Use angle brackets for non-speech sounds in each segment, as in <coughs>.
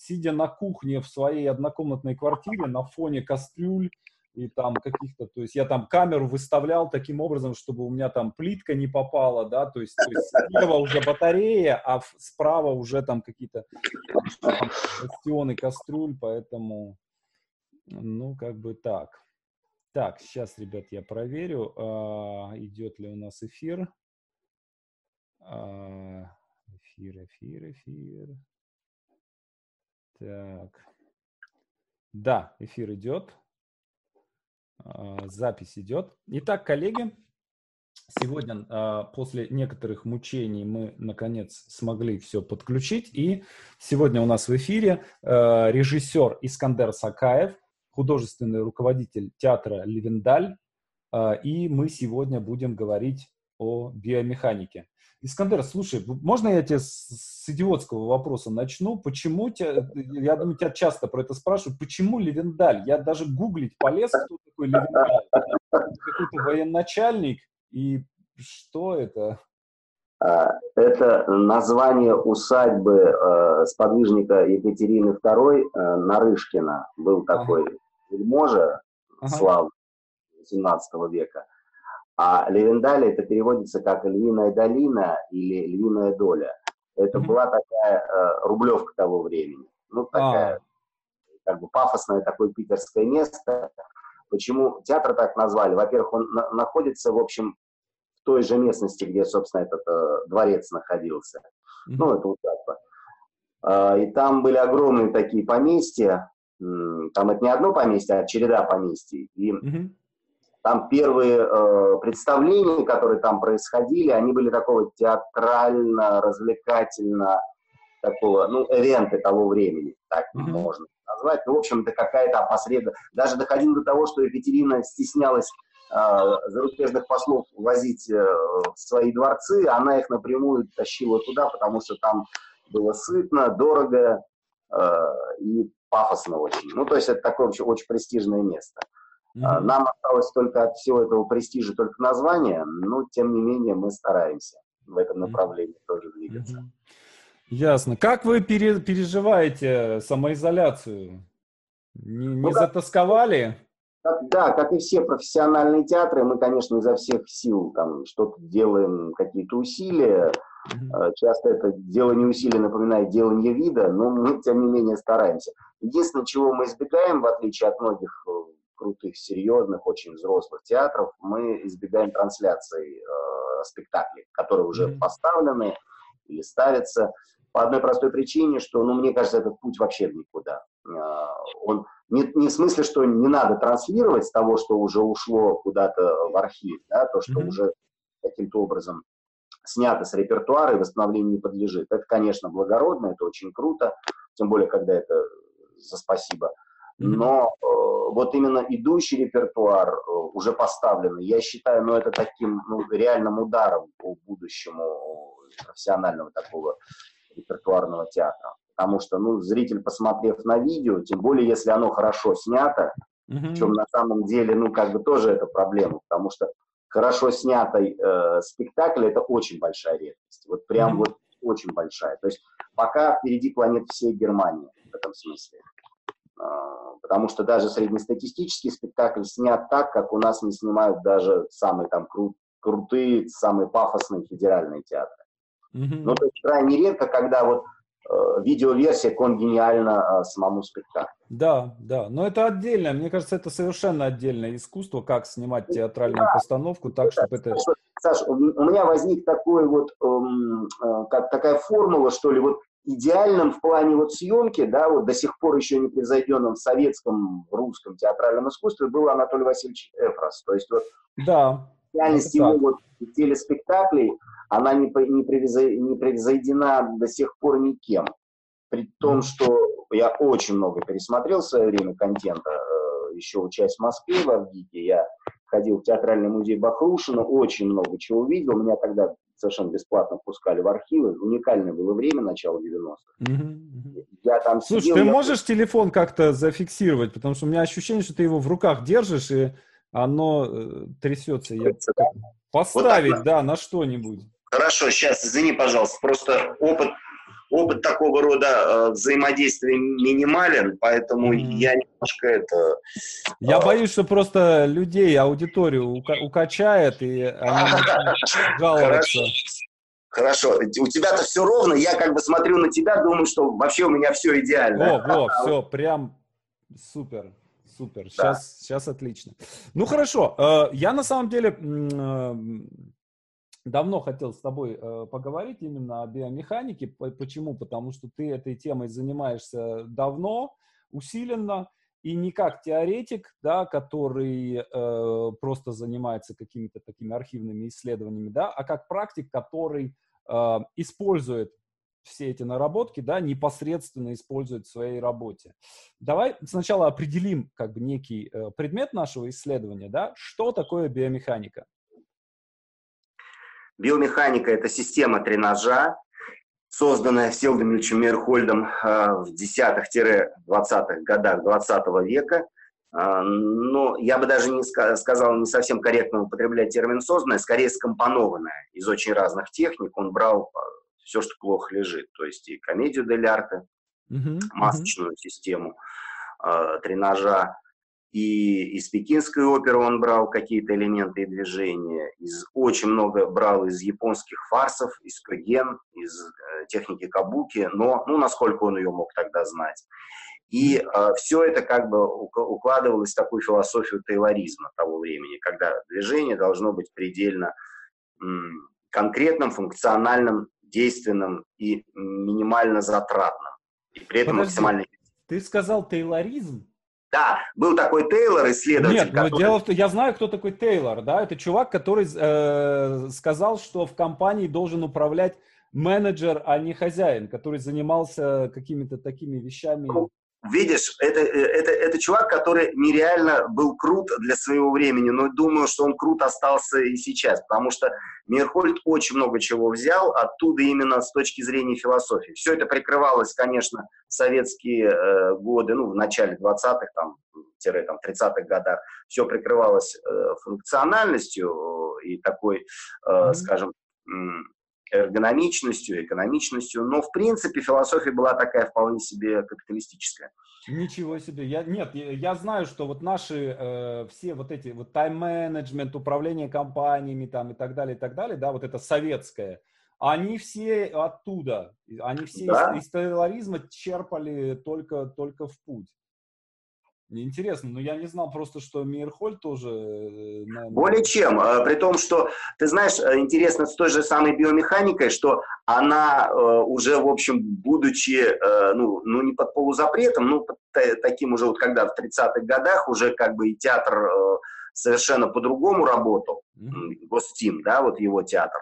сидя на кухне в своей однокомнатной квартире на фоне кастрюль и там каких-то, то есть я там камеру выставлял таким образом, чтобы у меня там плитка не попала, да, то есть, то есть слева уже батарея, а справа уже там какие-то бастионы кастрюль, поэтому, ну, как бы так. Так, сейчас, ребят, я проверю, а, идет ли у нас эфир. А, эфир, эфир, эфир. Так. Да, эфир идет. А, запись идет. Итак, коллеги, сегодня а, после некоторых мучений мы, наконец, смогли все подключить. И сегодня у нас в эфире а, режиссер Искандер Сакаев, художественный руководитель театра «Левендаль». И мы сегодня будем говорить о биомеханике. Искандер, слушай, можно я тебе с, идиотского вопроса начну? Почему тебя, я думаю, тебя часто про это спрашивают, почему Левендаль? Я даже гуглить полез, кто такой Левендаль. Какой-то военачальник, и что это? А, это название усадьбы э, сподвижника Екатерины II э, Нарышкина. Был такой ага. вельможа ага. славы 17 века. А Левендаль это переводится как львиная долина или львиная доля. Это mm-hmm. была такая э, рублевка того времени. Ну, такая, а. как бы пафосное такое питерское место. Почему театр так назвали? Во-первых, он на- находится, в общем, в той же местности, где, собственно, этот э, дворец находился. Mm-hmm. Ну, это усадьба. Э, и там были огромные такие поместья. Там это не одно поместье, а череда поместий. И mm-hmm там первые э, представления, которые там происходили, они были такого театрально-развлекательно, такого, ну, эвенты того времени, так mm-hmm. можно назвать. Ну, в общем, это какая-то опосредованная... Даже доходило до того, что Екатерина стеснялась э, зарубежных послов возить э, в свои дворцы, она их напрямую тащила туда, потому что там было сытно, дорого э, и пафосно очень. Ну, то есть это такое очень, очень престижное место. Mm-hmm. Нам осталось только от всего этого престижа только название, но тем не менее мы стараемся в этом направлении mm-hmm. тоже двигаться. Mm-hmm. Ясно. Как вы пере- переживаете самоизоляцию? Не, не ну, затасковали? Как, да, как и все профессиональные театры, мы, конечно, изо всех сил там что-то делаем, какие-то усилия. Mm-hmm. Часто это делание усилий напоминает делание вида, но мы, тем не менее, стараемся. Единственное, чего мы избегаем, в отличие от многих э, крутых, серьезных, очень взрослых театров, мы избегаем трансляции э, спектаклей, которые уже mm-hmm. поставлены или ставятся. По одной простой причине, что, ну, мне кажется, этот путь вообще в никуда. Э, он не, не в смысле, что не надо транслировать того, что уже ушло куда-то в архив, да, то, что mm-hmm. уже каким-то образом снято с репертуара и восстановлению не подлежит. Это, конечно, благородно, это очень круто, тем более, когда это за спасибо но э, вот именно идущий репертуар э, уже поставленный, я считаю, ну, это таким ну, реальным ударом по будущему профессионального такого репертуарного театра. Потому что, ну, зритель, посмотрев на видео, тем более, если оно хорошо снято, mm-hmm. чем на самом деле, ну, как бы тоже это проблема, потому что хорошо снятый э, спектакль это очень большая редкость. Вот прям mm-hmm. вот очень большая. То есть пока впереди планет всей Германии в этом смысле. А, потому что даже среднестатистический спектакль снят так, как у нас не снимают даже самые там кру- крутые, самые пафосные федеральные театры. Mm-hmm. Ну, то есть крайне редко, когда вот э, видеоверсия конгениальна э, самому спектаклю. Да, да, но это отдельно, мне кажется, это совершенно отдельное искусство, как снимать театральную да. постановку так, чтобы это... Саша, у меня возник такой вот, эм, э, как такая формула, что ли, вот идеальным в плане вот съемки, да, вот до сих пор еще не превзойденным в советском, русском театральном искусстве был Анатолий Васильевич Эфрос. То есть вот да, реальность его вот телеспектаклей, она не, не, превзо, не превзойдена до сих пор никем. При том, что я очень много пересмотрел в свое время контента, э, еще учась в Москве в Авгике, я ходил в театральный музей Бахрушина, очень много чего увидел. Меня тогда совершенно бесплатно пускали в архивы. Уникальное было время, начало 90-х. Угу, Я там Слушай, сидел, ты я... можешь телефон как-то зафиксировать? Потому что у меня ощущение, что ты его в руках держишь, и оно э, трясется. Я... Да? Поставить, вот да, на что-нибудь. Хорошо, сейчас, извини, пожалуйста, просто опыт опыт такого рода э, взаимодействия минимален, поэтому я немножко это... Я э... боюсь, что просто людей, аудиторию ука- укачает, и они <laughs> жаловаться. Хорошо. У тебя-то все ровно, я как бы смотрю на тебя, думаю, что вообще у меня все идеально. О, во, <laughs> все, прям супер. Супер, да. сейчас, сейчас отлично. Ну хорошо, э, я на самом деле э, давно хотел с тобой э, поговорить именно о биомеханике. Почему? Потому что ты этой темой занимаешься давно, усиленно, и не как теоретик, да, который э, просто занимается какими-то такими архивными исследованиями, да, а как практик, который э, использует все эти наработки, да, непосредственно использует в своей работе. Давай сначала определим как бы некий э, предмет нашего исследования, да, что такое биомеханика. Биомеханика – это система тренажа, созданная Селдом Ильичем Мейерхольдом э, в 10-20-х годах 20 века. Э, но я бы даже не сказал, не совсем корректно употреблять термин «созданная», скорее скомпонованная из очень разных техник. Он брал э, все, что плохо лежит, то есть и комедию дель арте, uh-huh, масочную uh-huh. систему тренажа, и из пекинской оперы он брал какие-то элементы и движения, из, очень много брал из японских фарсов, из коген, из э, техники кабуки, но, ну, насколько он ее мог тогда знать. И э, все это как бы укладывалось в такую философию тейлоризма того времени, когда движение должно быть предельно м, конкретным, функциональным, действенным и минимально затратным. И при этом Подожди, максимально... Ты сказал тейлоризм? Да, был такой Тейлор, исследователь. Нет, который... но дело в том, я знаю, кто такой Тейлор, да, это чувак, который э, сказал, что в компании должен управлять менеджер, а не хозяин, который занимался какими-то такими вещами. Ну, видишь, это, э, это, это чувак, который нереально был крут для своего времени, но думаю, что он крут остался и сейчас, потому что Мирхольд очень много чего взял оттуда именно с точки зрения философии. Все это прикрывалось, конечно, в советские э, годы, ну, в начале 20-х, там, там, 30-х годах, все прикрывалось э, функциональностью и такой, э, mm-hmm. скажем, эргономичностью, экономичностью, но в принципе философия была такая вполне себе капиталистическая. Ничего себе. Я, нет, я, я знаю, что вот наши э, все вот эти вот тайм-менеджмент, управление компаниями там и так далее, и так далее, да, вот это советское, они все оттуда, они все да? из, из терроризма черпали только, только в путь. Интересно, но я не знал просто, что Мейерхоль тоже... Э, наверное... Более чем. А, при том, что, ты знаешь, э, интересно с той же самой биомеханикой, что она э, уже, в общем, будучи, ну, ну не под полузапретом, ну, под таким уже вот когда в 30-х годах уже как бы и театр совершенно по-другому работал, mm-hmm. Гостим, да, вот его театр,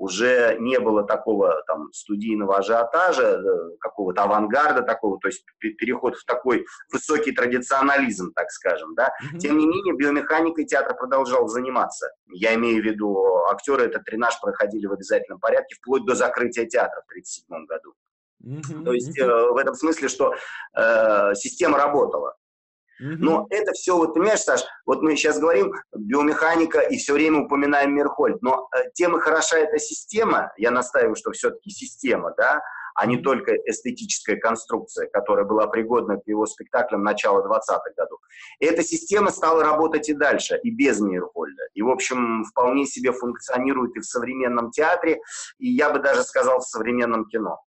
уже не было такого там студийного ажиотажа, э, какого-то авангарда такого, то есть переход в такой высокий традиционализм, так скажем, да. Mm-hmm. Тем не менее, биомеханикой театр продолжал заниматься. Я имею в виду, актеры этот тренаж проходили в обязательном порядке вплоть до закрытия театра в 1937 году. Mm-hmm. То есть э, в этом смысле, что э, система работала. Но это все, вот понимаешь, Саш, вот мы сейчас говорим биомеханика и все время упоминаем Мерхольд, но э, тем и хороша эта система, я настаиваю, что все-таки система, да, а не только эстетическая конструкция, которая была пригодна к его спектаклям начала 20-х годов. И эта система стала работать и дальше, и без Мейерхольда. И, в общем, вполне себе функционирует и в современном театре, и я бы даже сказал, в современном кино.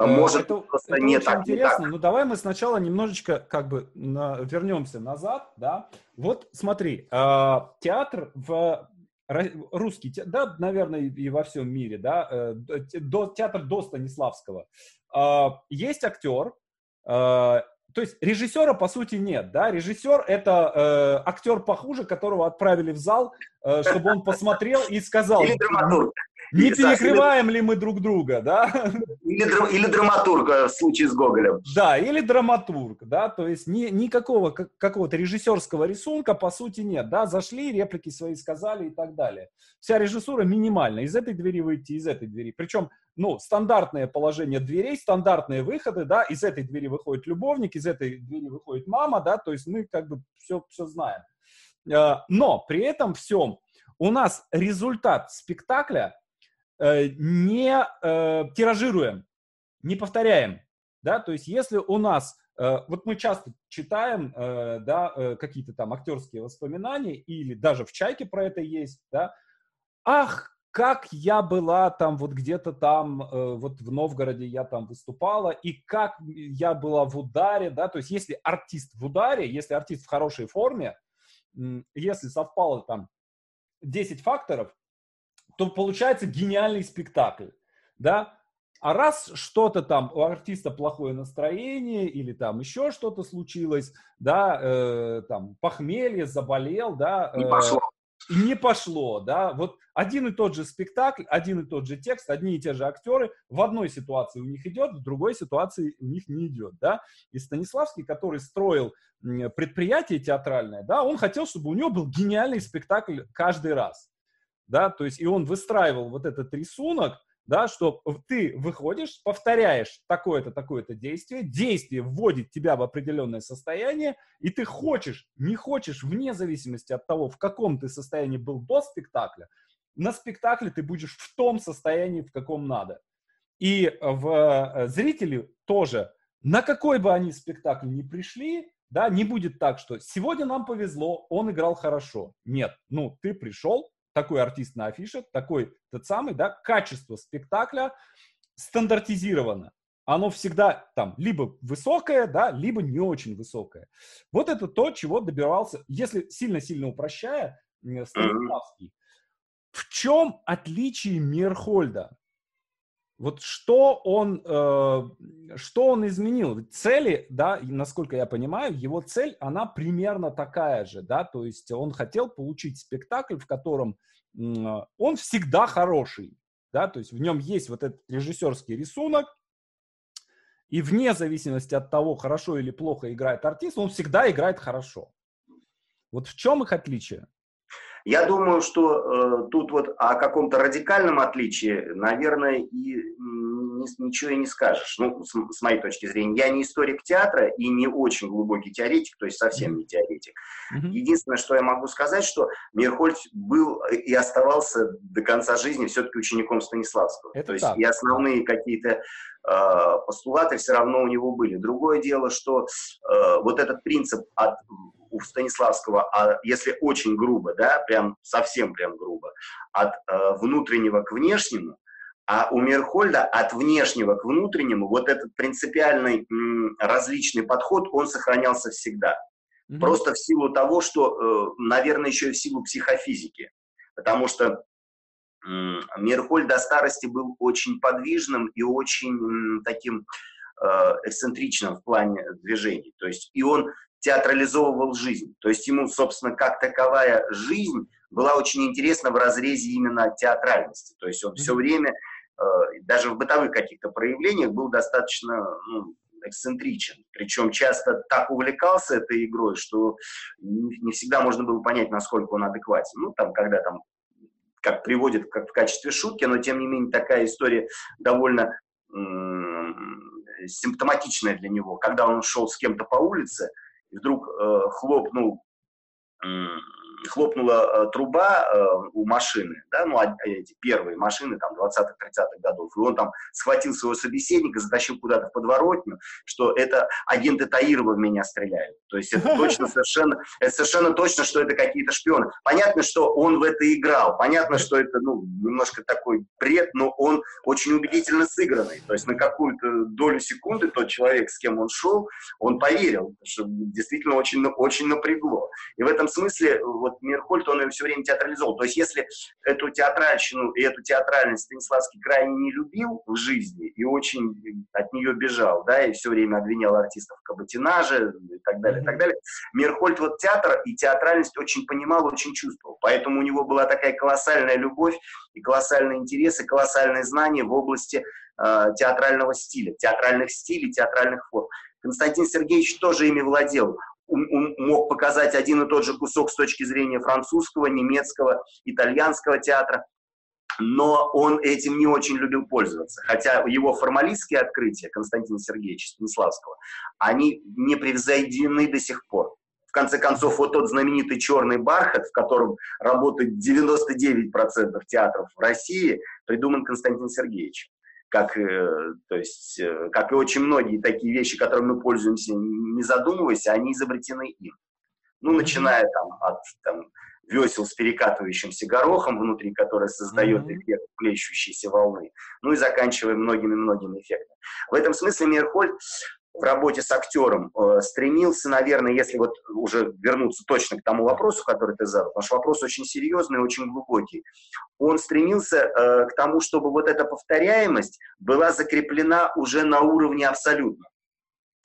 Э, может, это, просто это не очень так, интересно. Не Ну, давай мы сначала немножечко как бы на, вернемся назад, да. Вот смотри, э, театр в русский, да, наверное, и во всем мире, да, э, до, театр до Станиславского. Э, есть актер, э, то есть режиссера по сути нет, да, режиссер это э, актер похуже, которого отправили в зал, э, чтобы он посмотрел и сказал. Или драматург. Не перекрываем ли мы друг друга, да? Или, или драматург э, в случае с Гоголем. Да, или драматург, да, то есть ни, никакого какого-то режиссерского рисунка по сути нет, да, зашли, реплики свои сказали и так далее. Вся режиссура минимальна, из этой двери выйти, из этой двери. Причем, ну, стандартное положение дверей, стандартные выходы, да, из этой двери выходит любовник, из этой двери выходит мама, да, то есть мы как бы все, все знаем. Э, но при этом всем у нас результат спектакля не э, тиражируем. не повторяем, да, то есть если у нас, э, вот мы часто читаем, э, да, э, какие-то там актерские воспоминания, или даже в «Чайке» про это есть, да, ах, как я была там вот где-то там, э, вот в Новгороде я там выступала, и как я была в ударе, да, то есть если артист в ударе, если артист в хорошей форме, если совпало там 10 факторов, то получается гениальный спектакль, да, а раз что-то там у артиста плохое настроение или там еще что-то случилось, да, э, там похмелье, заболел, да, не пошло. и не пошло, да, вот один и тот же спектакль, один и тот же текст, одни и те же актеры, в одной ситуации у них идет, в другой ситуации у них не идет, да, и Станиславский, который строил предприятие театральное, да, он хотел, чтобы у него был гениальный спектакль каждый раз, да, то есть и он выстраивал вот этот рисунок, да, что ты выходишь, повторяешь такое-то, такое-то действие, действие вводит тебя в определенное состояние, и ты хочешь, не хочешь, вне зависимости от того, в каком ты состоянии был до спектакля, на спектакле ты будешь в том состоянии, в каком надо. И в э, зрители тоже, на какой бы они спектакль ни пришли, да, не будет так, что сегодня нам повезло, он играл хорошо. Нет, ну, ты пришел, такой артист на афише, такой тот самый, да, качество спектакля стандартизировано. Оно всегда там либо высокое, да, либо не очень высокое. Вот это то, чего добивался, если сильно-сильно упрощая, Станиславский. В чем отличие Мирхольда? Вот что он, э, что он изменил? Цели, да, насколько я понимаю, его цель, она примерно такая же, да, то есть он хотел получить спектакль, в котором э, он всегда хороший, да, то есть в нем есть вот этот режиссерский рисунок, и вне зависимости от того, хорошо или плохо играет артист, он всегда играет хорошо. Вот в чем их отличие? Я думаю, что э, тут вот о каком-то радикальном отличии, наверное, и ни, ничего и не скажешь. Ну, с, с моей точки зрения, я не историк театра и не очень глубокий теоретик, то есть совсем не теоретик. Mm-hmm. Единственное, что я могу сказать, что Мирхольд был и оставался до конца жизни все-таки учеником Станиславского. Это то есть так. и основные какие-то постулаты все равно у него были. Другое дело, что э, вот этот принцип от у Станиславского, а если очень грубо, да, прям совсем прям грубо, от э, внутреннего к внешнему, а у Мерхольда от внешнего к внутреннему вот этот принципиальный м, различный подход, он сохранялся всегда. Mm-hmm. Просто в силу того, что, э, наверное, еще и в силу психофизики. Потому что Мирхольд до старости был очень подвижным и очень таким э, эксцентричным в плане движений. То есть и он театрализовывал жизнь. То есть ему, собственно, как таковая жизнь была очень интересна в разрезе именно театральности. То есть он все время, э, даже в бытовых каких-то проявлениях, был достаточно ну, эксцентричен. Причем часто так увлекался этой игрой, что не всегда можно было понять, насколько он адекватен. Ну, там, когда там как приводит как в качестве шутки, но тем не менее такая история довольно симптоматичная для него. Когда он шел с кем-то по улице, и вдруг э, хлопнул, хлопнула э, труба э, у машины, да, ну, а, эти первые машины, там, 20-30-х годов, и он там схватил своего собеседника, затащил куда-то в подворотню, что это агенты Таирова в меня стреляют. То есть это точно <laughs> совершенно, это совершенно точно, что это какие-то шпионы. Понятно, что он в это играл, понятно, что это, ну, немножко такой бред, но он очень убедительно сыгранный. То есть на какую-то долю секунды тот человек, с кем он шел, он поверил, что действительно очень, очень напрягло. И в этом смысле вот Мирхольд, он ее все время театрализовал. То есть если эту театральщину и эту театральность Станиславский крайне не любил в жизни и очень от нее бежал, да, и все время обвинял артистов в каботинаже и так далее, и так далее, Мирхольд вот театр и театральность очень понимал, очень чувствовал. Поэтому у него была такая колоссальная любовь и колоссальный интерес, и колоссальные знания в области э, театрального стиля, театральных стилей, театральных форм. Константин Сергеевич тоже ими владел мог показать один и тот же кусок с точки зрения французского, немецкого, итальянского театра, но он этим не очень любил пользоваться. Хотя его формалистские открытия Константина Сергеевича Станиславского, они не превзойдены до сих пор. В конце концов, вот тот знаменитый «Черный бархат», в котором работает 99% театров в России, придуман Константин Сергеевич. Как, э, то есть, э, как и очень многие такие вещи, которыми мы пользуемся, не задумываясь, они изобретены им. Ну, начиная там от там, весел с перекатывающимся горохом внутри, который создает mm-hmm. эффект плещущейся волны, ну и заканчивая многими-многими эффектами. В этом смысле Мирхольд в работе с актером э, стремился, наверное, если вот уже вернуться точно к тому вопросу, который ты задал, потому что вопрос очень серьезный, очень глубокий, он стремился э, к тому, чтобы вот эта повторяемость была закреплена уже на уровне абсолютно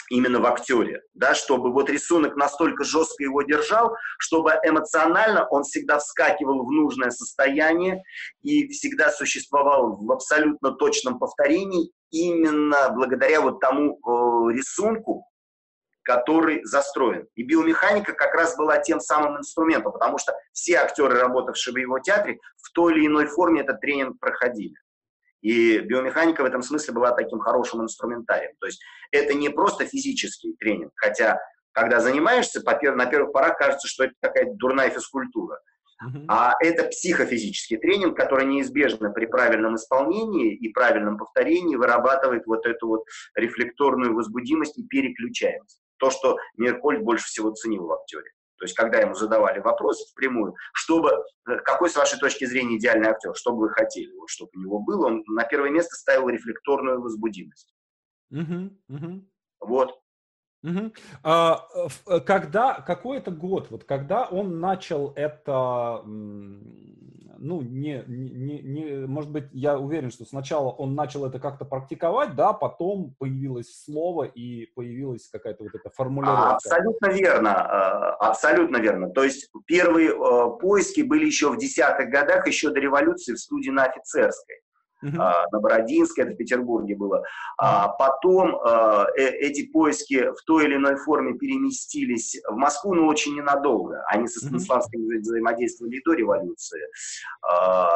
именно в актере, да, чтобы вот рисунок настолько жестко его держал, чтобы эмоционально он всегда вскакивал в нужное состояние и всегда существовал в абсолютно точном повторении именно благодаря вот тому э, рисунку, который застроен. И биомеханика как раз была тем самым инструментом, потому что все актеры, работавшие в его театре, в той или иной форме этот тренинг проходили. И биомеханика в этом смысле была таким хорошим инструментарием. То есть это не просто физический тренинг, хотя когда занимаешься, на первых порах кажется, что это такая дурная физкультура. Uh-huh. А это психофизический тренинг, который неизбежно при правильном исполнении и правильном повторении вырабатывает вот эту вот рефлекторную возбудимость и переключаемость. То, что Меркольд больше всего ценил в актере. То есть, когда ему задавали вопрос впрямую, чтобы, э, какой, с вашей точки зрения, идеальный актер, что бы вы хотели, вот, чтобы у него было, он на первое место ставил рефлекторную возбудимость. Угу, угу. Вот. Угу. А, когда, какой это год, вот когда он начал это ну, не, не, не, может быть, я уверен, что сначала он начал это как-то практиковать, да, потом появилось слово и появилась какая-то вот эта формулировка. Абсолютно верно, э, абсолютно верно. То есть первые э, поиски были еще в десятых годах, еще до революции в студии на офицерской uh-huh. на Бородинской, это в Петербурге было. А потом а, э, эти поиски в той или иной форме переместились в Москву, но очень ненадолго. Они со Станиславским uh-huh. взаимодействовали до революции. А,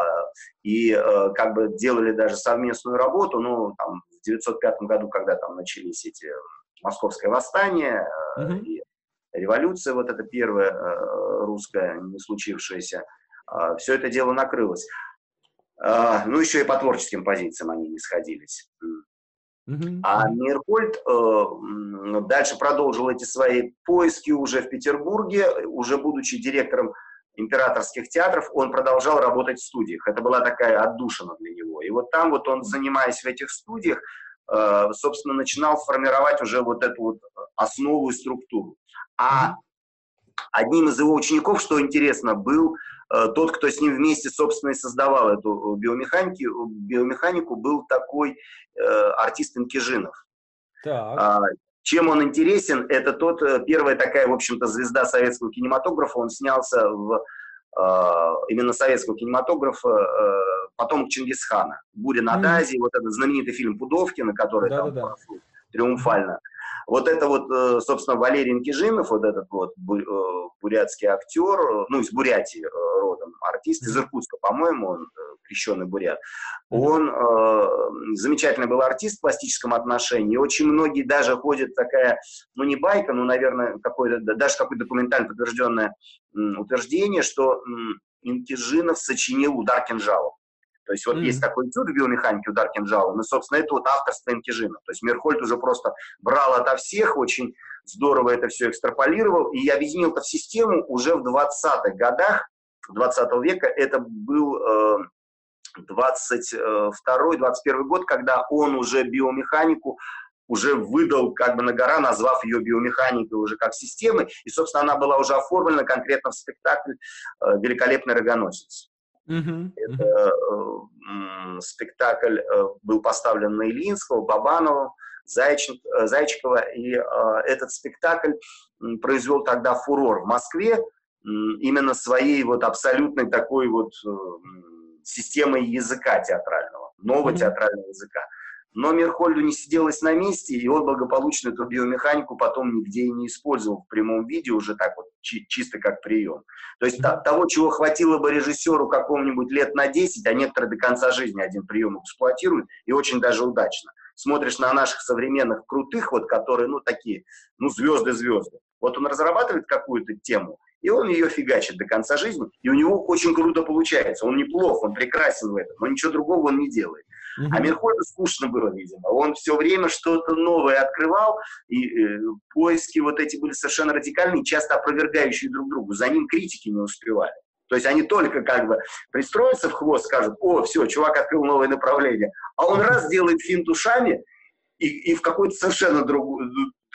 и а, как бы делали даже совместную работу, ну, там, в 905 году, когда там начались эти московское восстание uh-huh. и революция, вот эта первая русская, не случившаяся, все это дело накрылось. А, ну, еще и по творческим позициям они не сходились. Mm-hmm. А Мирхольд э, дальше продолжил эти свои поиски уже в Петербурге, уже будучи директором императорских театров, он продолжал работать в студиях. Это была такая отдушина для него. И вот там вот он, занимаясь в этих студиях, э, собственно, начинал формировать уже вот эту вот основу и структуру. А одним из его учеников, что интересно, был тот, кто с ним вместе, собственно, и создавал эту биомеханику, биомеханику был такой э, артист Инкижинов. Так. А, чем он интересен, это тот, э, первая такая, в общем-то, звезда советского кинематографа, он снялся в именно советского кинематографа потомок Чингисхана. «Буря над Азией», mm. вот этот знаменитый фильм Пудовкина, который да, там да, да. триумфально. Вот это вот, э, собственно, Валерий Инкижинов, вот этот вот э, бурятский актер, ну, из Бурятии э, родом, артист из Иркутска, по-моему, он крещеный бурят. Он э, замечательный был артист в пластическом отношении. Очень многие даже ходят такая, ну не байка, ну, наверное, какое-то, даже какое-то документально подтвержденное утверждение, что Инкижинов сочинил удар кинжалом. То есть вот mm-hmm. есть такой этюд в биомеханике удар кинжалом, и, собственно, это вот авторство Энкижина. То есть Мерхольд уже просто брал ото всех, очень здорово это все экстраполировал, и объединил это в систему уже в 20-х годах 20 века. Это был э, 22-21 год, когда он уже биомеханику уже выдал как бы на гора, назвав ее биомеханикой уже как системы, и, собственно, она была уже оформлена конкретно в спектакль э, «Великолепный рогоносец». Uh-huh. Это э, спектакль э, был поставлен на Ильинского, Бабанова, Зайчик, э, Зайчикова, и э, этот спектакль произвел тогда фурор в Москве именно своей вот абсолютной такой вот системой языка театрального, нового театрального языка. Но Мерхольду не сиделось на месте, и он благополучно эту биомеханику потом нигде и не использовал в прямом виде, уже так вот чи- чисто как прием. То есть mm-hmm. того, чего хватило бы режиссеру какому-нибудь лет на 10, а некоторые до конца жизни один прием эксплуатируют, и очень даже удачно. Смотришь на наших современных крутых, вот которые, ну, такие, ну, звезды-звезды. Вот он разрабатывает какую-то тему, и он ее фигачит до конца жизни, и у него очень круто получается. Он неплох, он прекрасен в этом, но ничего другого он не делает. Mm-hmm. А Мирхольду скучно было, видимо. Он все время что-то новое открывал, и э, поиски вот эти были совершенно радикальные, часто опровергающие друг другу. За ним критики не успевали. То есть они только как бы пристроятся в хвост, скажут, о, все, чувак открыл новое направление. А он раз делает финт ушами, и, и в какое-то совершенно друг,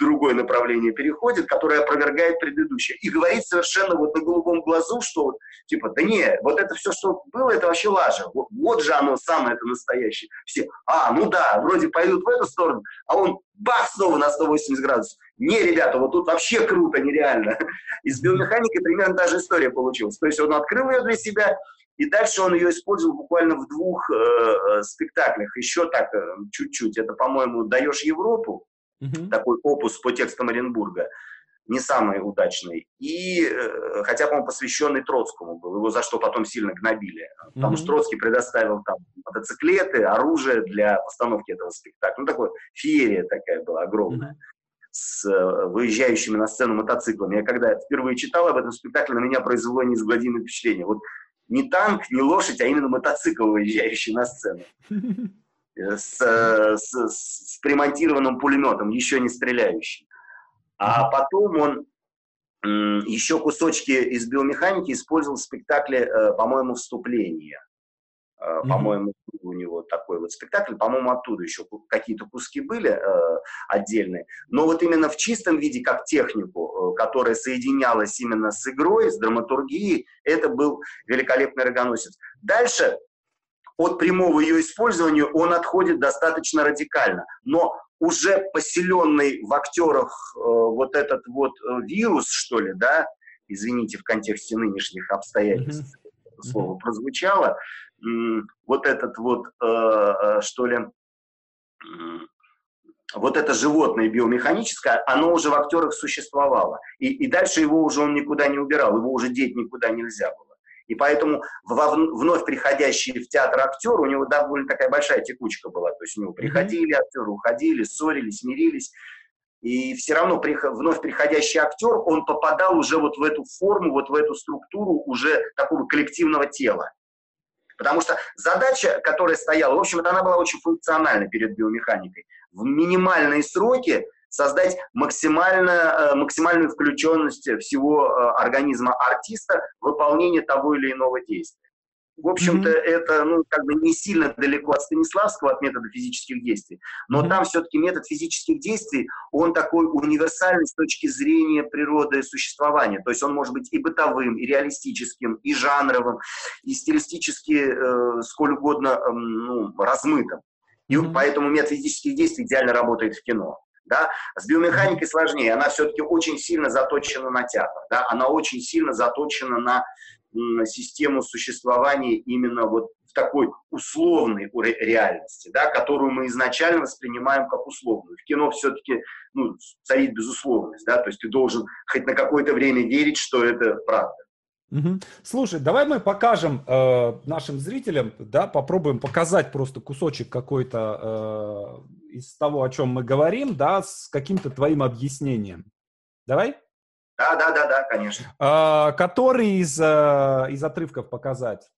другое направление переходит, которое опровергает предыдущее. И говорит совершенно вот на голубом глазу, что вот, типа, да не, вот это все, что было, это вообще лажа. Вот, вот же оно самое это настоящее. Все, а, ну да, вроде пойдут в эту сторону, а он бах, снова на 180 градусов. Не, ребята, вот тут вообще круто, нереально. <laughs> И с биомеханикой примерно та же история получилась. То есть он открыл ее для себя, и дальше он ее использовал буквально в двух э, э спектаклях. Еще так, э, чуть-чуть. Это, по-моему, «Даешь Европу», угу. такой опус по текстам Оренбурга, не самый удачный. И, э, хотя, по-моему, посвященный Троцкому был, его за что потом сильно гнобили. Потому угу. что Троцкий предоставил там мотоциклеты, оружие для постановки этого спектакля. Ну, такой феерия такая была огромная. Угу с э, выезжающими на сцену мотоциклами. Я когда впервые читал об этом спектакле, на меня произвело неизгладимое впечатление. Вот не танк, не лошадь, а именно мотоцикл, выезжающий на сцену. <laughs> Э, с, с, с примонтированным пулеметом, еще не стреляющий. А потом он еще кусочки из биомеханики использовал в спектакле, э, по-моему, «Вступление». Mm-hmm. По-моему, у него такой вот спектакль, по-моему, оттуда еще какие-то куски были э, отдельные. Но вот именно в чистом виде, как технику, э, которая соединялась именно с игрой, с драматургией, это был великолепный рогоносец. Дальше от прямого ее использования он отходит достаточно радикально. Но уже поселенный в актерах э, вот этот вот э, вирус, что ли, да, извините, в контексте нынешних обстоятельств mm-hmm. слово прозвучало, э, вот этот вот, э, э, что ли, э, вот это животное биомеханическое, оно уже в актерах существовало. И, и дальше его уже он никуда не убирал, его уже деть никуда нельзя было. И поэтому вновь приходящие в театр актеры, у него довольно такая большая текучка была. То есть у него приходили актеры, уходили, ссорились, мирились. И все равно вновь приходящий актер, он попадал уже вот в эту форму, вот в эту структуру уже такого коллективного тела. Потому что задача, которая стояла, в общем, это она была очень функциональна перед биомеханикой. В минимальные сроки создать максимально, э, максимальную включенность всего э, организма артиста в выполнение того или иного действия. В общем-то, mm-hmm. это ну, как бы не сильно далеко от Станиславского, от метода физических действий, но mm-hmm. там все-таки метод физических действий, он такой универсальный с точки зрения природы существования. То есть он может быть и бытовым, и реалистическим, и жанровым, и стилистически э, сколь угодно э, ну, размытым. И mm-hmm. поэтому метод физических действий идеально работает в кино. Да? С биомеханикой сложнее, она все-таки очень сильно заточена на театр, да? она очень сильно заточена на, на систему существования именно вот в такой условной реальности, да, которую мы изначально воспринимаем как условную. В кино все-таки ну, царит безусловность, да, то есть ты должен хоть на какое-то время верить, что это правда. Угу. Слушай, давай мы покажем э, нашим зрителям, да, попробуем показать просто кусочек какой-то э, из того, о чем мы говорим, да, с каким-то твоим объяснением. Давай? Да, да, да, да, конечно. А, который из, а, из отрывков показать?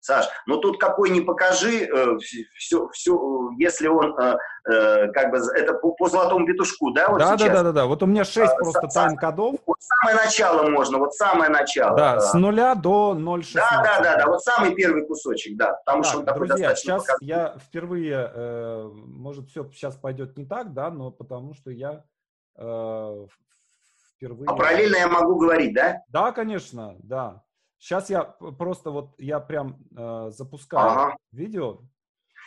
Саш, ну тут какой не покажи, э, все, все, если он э, э, как бы это по, по золотому петушку, да? Вот да, сейчас? да, да, да, да. Вот у меня шесть а, просто тайм-кодов. Вот самое начало можно, вот самое начало. Да, с нуля до 0,16. Да, да, да, да, вот самый первый кусочек, да, потому так, что он такой друзья, сейчас показательный. я впервые, э, может, все сейчас пойдет не так, да, но потому что я э, впервые... А параллельно я могу говорить, да? Да, конечно, да. Сейчас я просто вот, я прям э, запускаю ага. видео.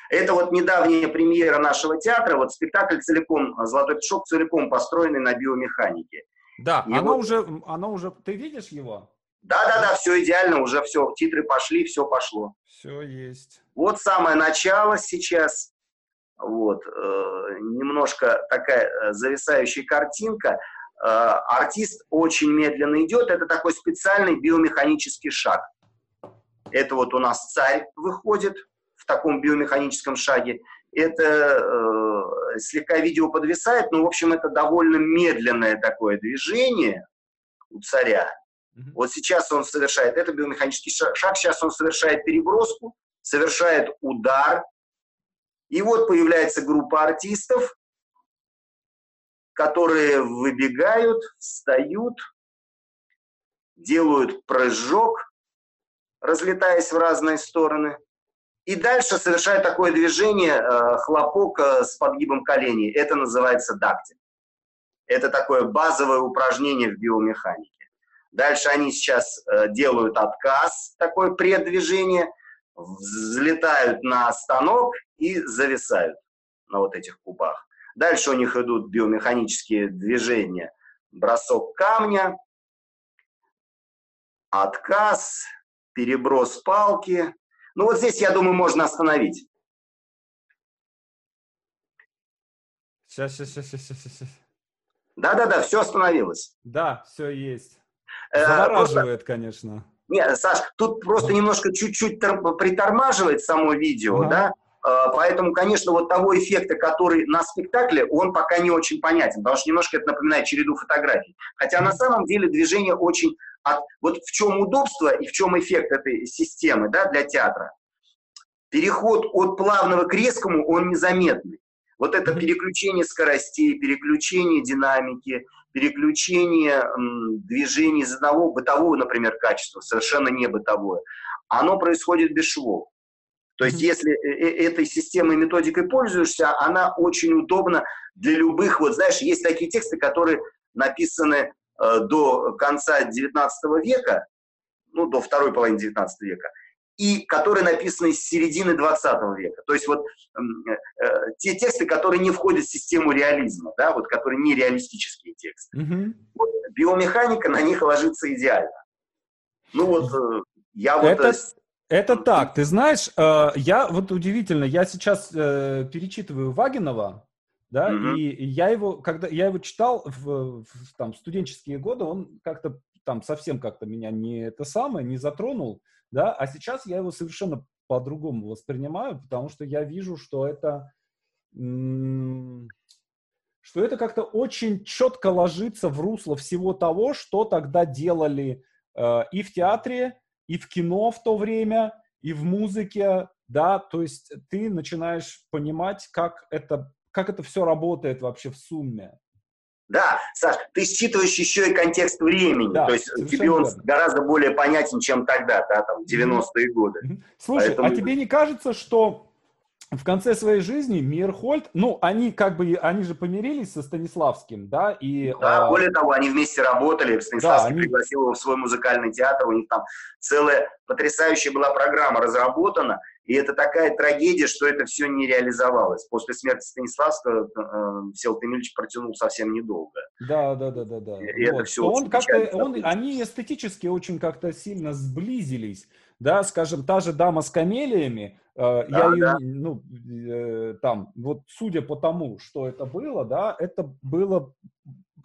Это вот недавняя премьера нашего театра, вот спектакль целиком, «Золотой пешок» целиком построенный на биомеханике. Да, И оно вот... уже, оно уже, ты видишь его? Да-да-да, все идеально, уже все, титры пошли, все пошло. Все есть. Вот самое начало сейчас, вот, э, немножко такая э, зависающая картинка, Э, артист очень медленно идет, это такой специальный биомеханический шаг. Это вот у нас царь выходит в таком биомеханическом шаге. Это э, слегка видео подвисает, но, в общем, это довольно медленное такое движение у царя. Mm-hmm. Вот сейчас он совершает, это биомеханический шаг, шаг, сейчас он совершает переброску совершает удар, и вот появляется группа артистов, которые выбегают, встают, делают прыжок, разлетаясь в разные стороны, и дальше совершают такое движение, э, хлопок э, с подгибом коленей. Это называется дактиль. Это такое базовое упражнение в биомеханике. Дальше они сейчас э, делают отказ, такое преддвижение, взлетают на станок и зависают на вот этих кубах. Дальше у них идут биомеханические движения. Бросок камня, отказ, переброс палки. Ну вот здесь, я думаю, можно остановить. Сейчас, сейчас, сейчас, сейчас, сейчас. Да-да-да, все остановилось. Да, все есть. Э, Завораживает, конечно. Нет, Саш, тут просто немножко чуть-чуть притормаживает само видео, ага. да, поэтому, конечно, вот того эффекта, который на спектакле, он пока не очень понятен, потому что немножко это напоминает череду фотографий. Хотя на самом деле движение очень... От... Вот в чем удобство и в чем эффект этой системы да, для театра. Переход от плавного к резкому, он незаметный. Вот это переключение скоростей, переключение динамики, переключение движений из одного бытового, например, качества, совершенно не бытовое, оно происходит без швов. То есть, если э, э, этой системой, методикой пользуешься, она очень удобна для любых. Вот знаешь, есть такие тексты, которые написаны э, до конца XIX века, ну, до второй половины XIX века, и которые написаны с середины 20 века. То есть вот э, те тексты, которые не входят в систему реализма, да, вот которые не реалистические тексты. Mm-hmm. Вот, биомеханика на них ложится идеально. Ну вот э, я вот... Это, это так, ты знаешь, э, я вот удивительно, я сейчас э, перечитываю Вагинова, да, mm-hmm. и я его, когда я его читал в, в там студенческие годы, он как-то там совсем как-то меня не это самое, не затронул, да, а сейчас я его совершенно по-другому воспринимаю, потому что я вижу, что это, что это как-то очень четко ложится в русло всего того, что тогда делали э, и в театре, и в кино в то время, и в музыке, да, то есть ты начинаешь понимать, как это, как это все работает вообще в сумме. Да, Саш, ты считываешь еще и контекст времени, да, то есть тебе он верно. гораздо более понятен, чем тогда, да, там, 90-е годы. Слушай, а Поэтому... а тебе не кажется, что в конце своей жизни Мирхольд, ну, они как бы, они же помирились со Станиславским, да, и... Да, а... более того, они вместе работали, Станиславский да, они... пригласил его в свой музыкальный театр, у них там целая потрясающая была программа разработана, и это такая трагедия, что это все не реализовалось. После смерти Станиславского э, Эмильевич протянул совсем недолго. Да, да, да, да, да. И вот. это все он как-то, он, они эстетически очень как-то сильно сблизились, да, скажем, та же дама с камелиями, э, да, я ее, да. ну, э, там, вот судя по тому, что это было, да, это было,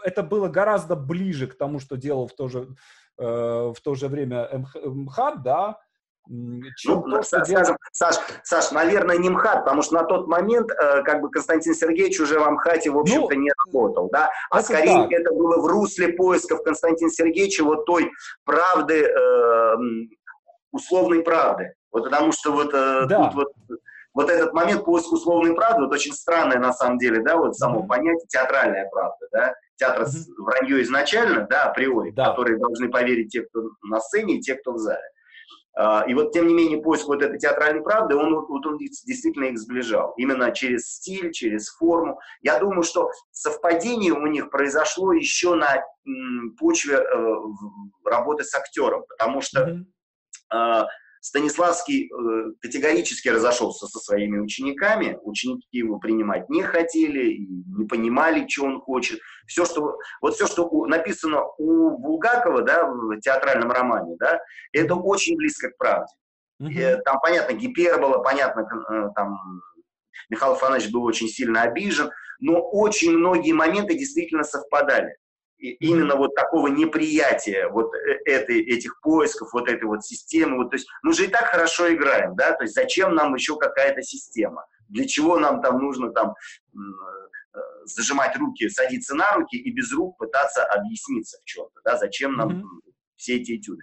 это было гораздо ближе к тому, что делал в то же, э, в то же время МХАТ, да, чем ну, то, что скажем, делал... Саш, Саш, наверное, не МХАТ, потому что на тот момент э, как бы Константин Сергеевич уже в МХАТе, в общем-то, ну, не работал, да, а скорее так. это было в русле поисков Константина Сергеевича вот той правды, э, условной правды. Вот потому что вот э, да. тут вот, вот этот момент поиска условной правды, вот очень странное на самом деле, да, вот само mm-hmm. понятие театральная правда, да, театр mm-hmm. вранье изначально, да, априори, да. которые должны поверить те, кто на сцене, и те, кто в зале. А, и вот, тем не менее, поиск вот этой театральной правды, он, вот он действительно их сближал. Именно через стиль, через форму. Я думаю, что совпадение у них произошло еще на почве э, работы с актером, потому что mm-hmm. Станиславский э, категорически разошелся со своими учениками, ученики его принимать не хотели, не понимали, что он хочет. Все, что, вот все, что написано у Булгакова да, в театральном романе, да, это очень близко к правде. Mm-hmm. Там, понятно, гипербола, понятно, э, там, Михаил Афанасьевич был очень сильно обижен, но очень многие моменты действительно совпадали именно вот такого неприятия вот э, этой, этих поисков, вот этой вот системы. Вот, то есть мы же и так хорошо играем, да, то есть зачем нам еще какая-то система? Для чего нам там нужно там э, зажимать руки, садиться на руки и без рук пытаться объясниться в чем-то, да, зачем нам mm-hmm. все эти этюды.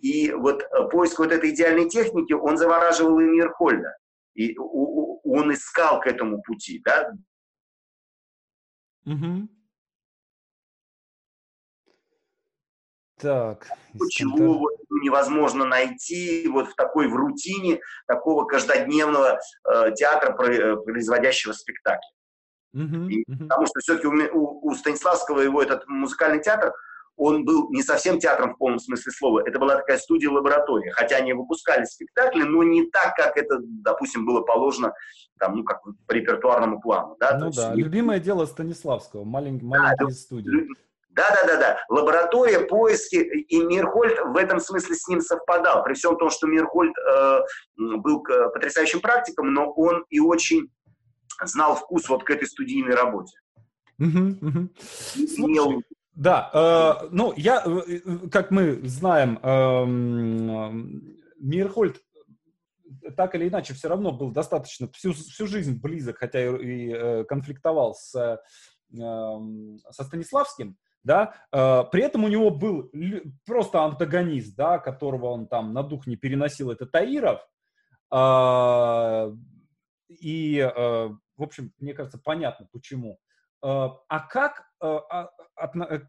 И вот э, поиск вот этой идеальной техники, он завораживал и Мирхольда. И он искал к этому пути, да. Угу. Так. Почему вот невозможно найти вот в такой в рутине такого каждодневного э, театра, э, производящего спектакли? Uh-huh, И, Потому что все-таки у, у, у Станиславского его этот музыкальный театр, он был не совсем театром в полном смысле слова, это была такая студия-лаборатория, хотя они выпускали спектакли, но не так, как это, допустим, было положено там, ну, как по репертуарному плану. Да? Ну То да, есть, любимое дело Станиславского, маленькие, маленькие да, студии. Да, да, да, да. Лаборатория, поиски, и Мирхольд в этом смысле с ним совпадал. При всем том, что Мирхольд э, был э, потрясающим практиком, но он и очень знал вкус вот к этой студийной работе. Угу, угу. Имел да, э, ну я, э, э, как мы знаем, э, Мирхольд так или иначе все равно был достаточно всю, всю жизнь близок, хотя и, и конфликтовал с, э, со Станиславским, да, э, при этом у него был просто антагонист, да, которого он там на дух не переносил, это Таиров, э, и, э, в общем, мне кажется, понятно почему. Э, а как э, а, э,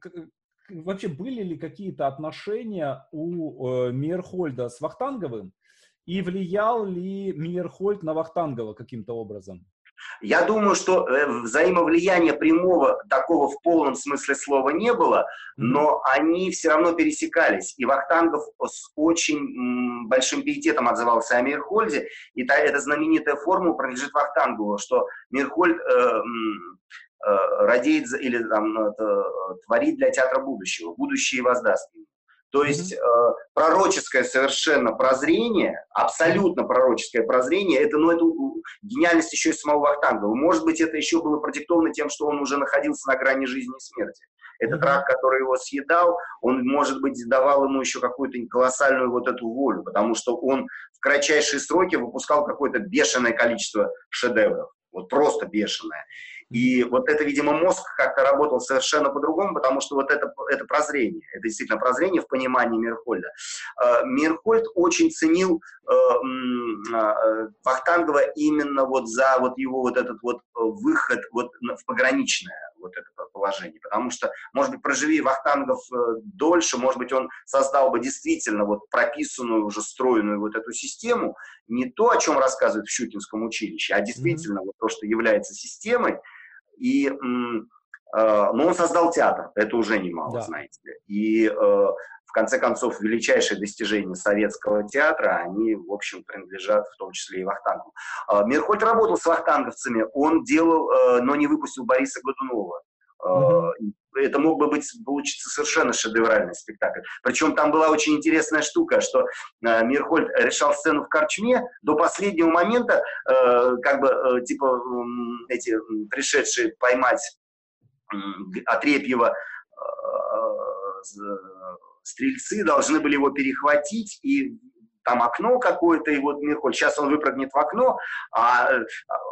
вообще были ли какие-то отношения у Мирхольда с Вахтанговым? И влиял ли Мирхольд на Вахтангова каким-то образом? Я думаю, что взаимовлияния прямого такого в полном смысле слова не было, но они все равно пересекались. И Вахтангов с очень большим пиететом отзывался о Мирхольде, и та, эта знаменитая формула принадлежит Вахтангову, что Мирхольд э, Э, радеет или там, это, творит для театра будущего, будущее воздаст ему. То есть э, пророческое совершенно прозрение, абсолютно пророческое прозрение, это, ну, это гениальность еще и самого Вахтангова. Может быть, это еще было продиктовано тем, что он уже находился на грани жизни и смерти. Этот рак, который его съедал, он, может быть, давал ему еще какую-то колоссальную вот эту волю, потому что он в кратчайшие сроки выпускал какое-то бешеное количество шедевров, вот просто бешеное. И вот это, видимо, мозг как-то работал совершенно по-другому, потому что вот это, это прозрение, это действительно прозрение в понимании Мирхольда. Э, Мирхольд очень ценил э, э, Вахтангова именно вот за вот его вот этот вот выход вот в пограничное вот это положение, потому что, может быть, проживи Вахтангов дольше, может быть, он создал бы действительно вот прописанную, уже стройную вот эту систему, не то, о чем рассказывают в Щукинском училище, а действительно mm-hmm. вот то, что является системой, и, а, но он создал театр, это уже немало, да. знаете. И э, конце концов, величайшие достижения советского театра, они, в общем, принадлежат в том числе и Вахтангу. А, Мирхольд работал с вахтанговцами, он делал, э, но не выпустил Бориса Годунова. Mm-hmm. Это мог бы быть, получиться совершенно шедевральный спектакль. Причем там была очень интересная штука, что э, Мирхольд решал сцену в Корчме до последнего момента, э, как бы, типа, эти пришедшие поймать Отрепьева стрельцы должны были его перехватить и там окно какое-то, и вот Мирхольд, сейчас он выпрыгнет в окно, а, а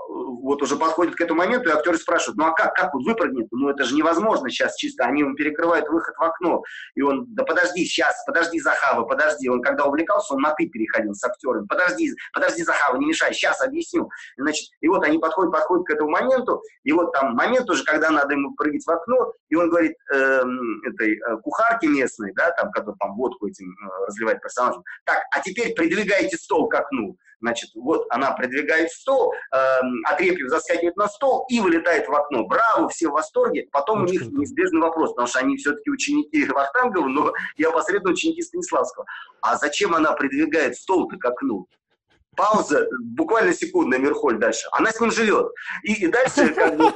вот уже подходит к этому моменту, и актеры спрашивают, ну а как, как он выпрыгнет? Ну это же невозможно сейчас чисто, они ему перекрывают выход в окно, и он, да подожди, сейчас, подожди, Захава, подожди, он когда увлекался, он на ты переходил с актером, подожди, подожди, Захава, не мешай, сейчас объясню, значит, и вот они подходят, подходят к этому моменту, и вот там момент уже, когда надо ему прыгать в окно, и он говорит э, этой э, кухарке местной, да, там, который там водку этим э, разливает персонажем, так, а теперь придвигайте стол к окну. Значит, вот она придвигает стол, э, Отрепьев заскакивает на стол и вылетает в окно. Браво, все в восторге. Потом Очень у них неизбежный вопрос, потому что они все-таки ученики Вахтангова, но я посредственно ученики Станиславского. А зачем она придвигает стол-то к окну? Пауза, буквально секундная, Мирхоль дальше. Она с ним живет. И, и дальше как бы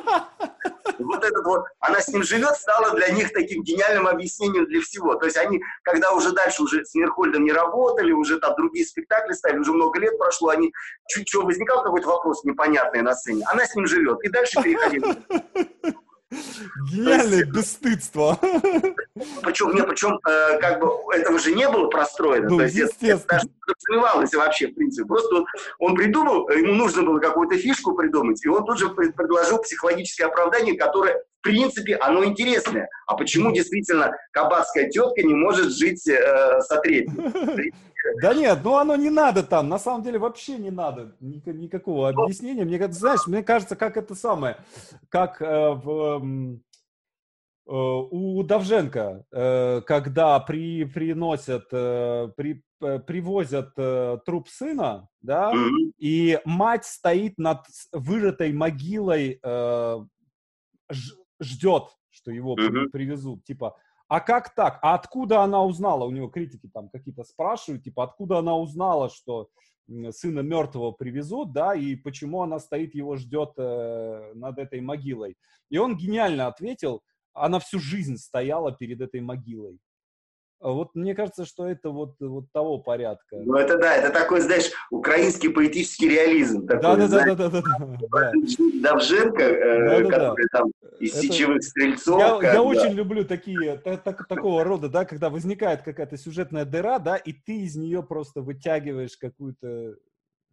вот этот вот, она с ним живет, стала для них таким гениальным объяснением для всего. То есть они, когда уже дальше уже с Мирхольдом не работали, уже там другие спектакли ставили, уже много лет прошло, они чуть-чуть возникал какой-то вопрос непонятный на сцене, она с ним живет. И дальше переходили. Гениальное бесстыдство. Причем, нет, причем э, как бы этого же не было простроено. Ну, то есть естественно. это, даже сомневалось вообще, в принципе. Просто он, он придумал, ему нужно было какую-то фишку придумать, и он тут же предложил психологическое оправдание, которое, в принципе, оно интересное. А почему действительно кабацкая тетка не может жить э, с Отретьей? <laughs> Да нет, ну оно не надо там, на самом деле вообще не надо никакого объяснения. Мне, знаешь, мне кажется, как это самое, как э, в, э, у Давженко, э, когда при, приносят, э, при, э, привозят э, труп сына, да, mm-hmm. и мать стоит над вырытой могилой, э, ждет, что его mm-hmm. привезут, типа, а как так? А откуда она узнала? У него критики там какие-то спрашивают, типа, откуда она узнала, что сына мертвого привезут, да, и почему она стоит, его ждет э, над этой могилой. И он гениально ответил, она всю жизнь стояла перед этой могилой. А вот мне кажется, что это вот, вот того порядка. Ну, это да, это такой, знаешь, украинский поэтический реализм. да, да, да, да, да, да, да. Давженко, э, да, да, который да. там из это... сечевых стрельцов. Я, как, я да. очень люблю такие, так, так, такого рода, да, когда возникает какая-то сюжетная дыра, да, и ты из нее просто вытягиваешь какую-то,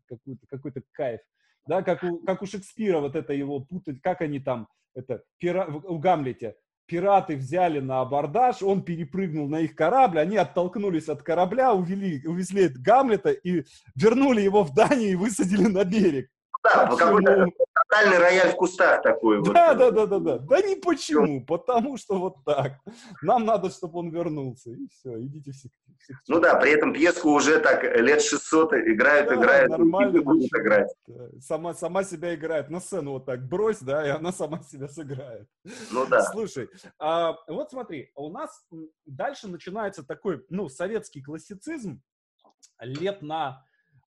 какую-то, какой-то кайф. Да, как у, как у Шекспира вот это его путать, как они там, это, пира, в, в Гамлете, пираты взяли на абордаж, он перепрыгнул на их корабль, они оттолкнулись от корабля, увели, увезли Гамлета и вернули его в Данию и высадили на берег. Да, какой-то тотальный рояль в кустах такой. Да, вот. да, да, да, да. Да не почему, потому что вот так. Нам надо, чтобы он вернулся, и все, идите все. все ну да, при этом пьеску уже так лет 600 играют, да, играют, нормально будут играть. Сама, сама себя играет. На сцену вот так брось, да, и она сама себя сыграет. Ну да. Слушай, а, вот смотри, у нас дальше начинается такой, ну, советский классицизм лет на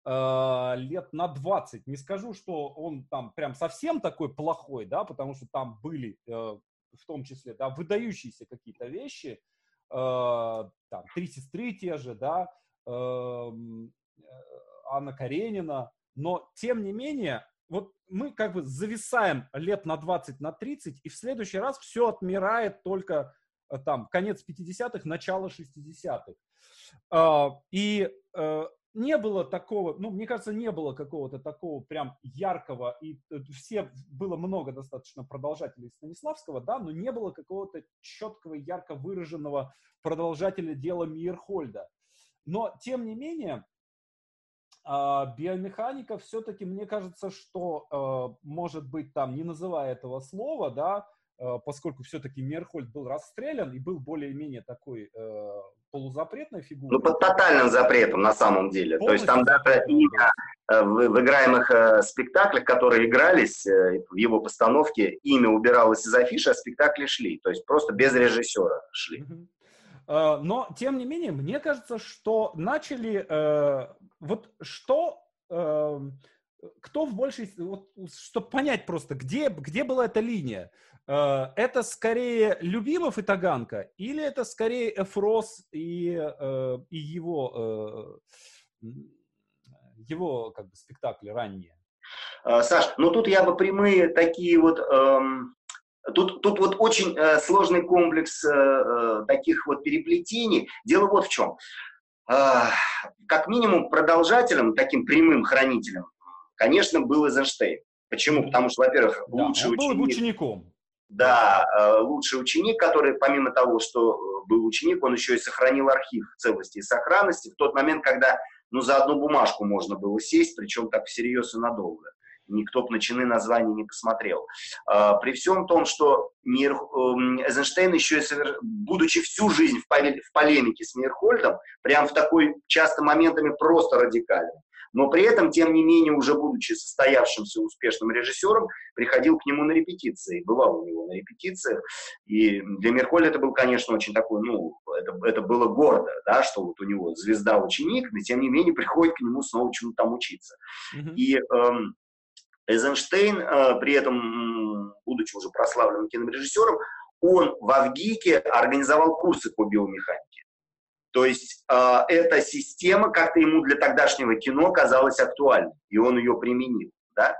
лет на 20. Не скажу, что он там прям совсем такой плохой, да, потому что там были э, в том числе, да, выдающиеся какие-то вещи, э, там, «Три сестры» те же, да, эм, Анна Каренина, но тем не менее, вот мы как бы зависаем лет на 20, на 30, и в следующий раз все отмирает только там конец 50-х, начало 60-х. И не было такого, ну, мне кажется, не было какого-то такого прям яркого, и э, все, было много достаточно продолжателей Станиславского, да, но не было какого-то четкого, ярко выраженного продолжателя дела Мейерхольда. Но, тем не менее, а, биомеханика все-таки, мне кажется, что, э, может быть, там, не называя этого слова, да, поскольку все-таки Мейерхольд был расстрелян и был более-менее такой полузапретная фигура? Ну, под тотальным запретом на самом деле. Полностью То есть там даже имя э, в, в играемых э, спектаклях, которые игрались э, в его постановке, имя убиралось из афиши, а спектакли шли. То есть просто без режиссера шли. Uh, но, тем не менее, мне кажется, что начали... Uh, вот что... Uh, кто в большей... Вот, чтобы понять просто, где, где была эта линия. Э, это скорее Любимов и Таганка, или это скорее Эфрос и, э, и его, э, его как бы, спектакли ранние? Саш, ну тут я бы прямые такие вот... Эм, тут, тут вот очень э, сложный комплекс э, таких вот переплетений. Дело вот в чем. Э, как минимум продолжателем, таким прямым хранителем, конечно, был Эйзенштейн. Почему? Потому что, во-первых, да, лучший он ученик... был учеником. Да, э, лучший ученик, который помимо того, что э, был ученик, он еще и сохранил архив целости и сохранности в тот момент, когда ну, за одну бумажку можно было сесть, причем так всерьез и надолго. Никто бы на чины названия не посмотрел. Э, при всем том, что Мир, эм, Эйзенштейн еще и, будучи всю жизнь в полемике с Мирхольдом, прям в такой часто моментами просто радикальный, но при этом, тем не менее, уже будучи состоявшимся успешным режиссером, приходил к нему на репетиции, бывал у него на репетициях, и для Мерколя это был, конечно, очень такой, ну, это, это было гордо, да, что вот у него звезда-ученик, но тем не менее приходит к нему снова чему-то там учиться. Mm-hmm. И эм, Эйзенштейн, э, при этом, будучи уже прославленным кинорежиссером, он в Авгике организовал курсы по биомеханике. То есть э, эта система как-то ему для тогдашнего кино казалась актуальной, и он ее применил. Да?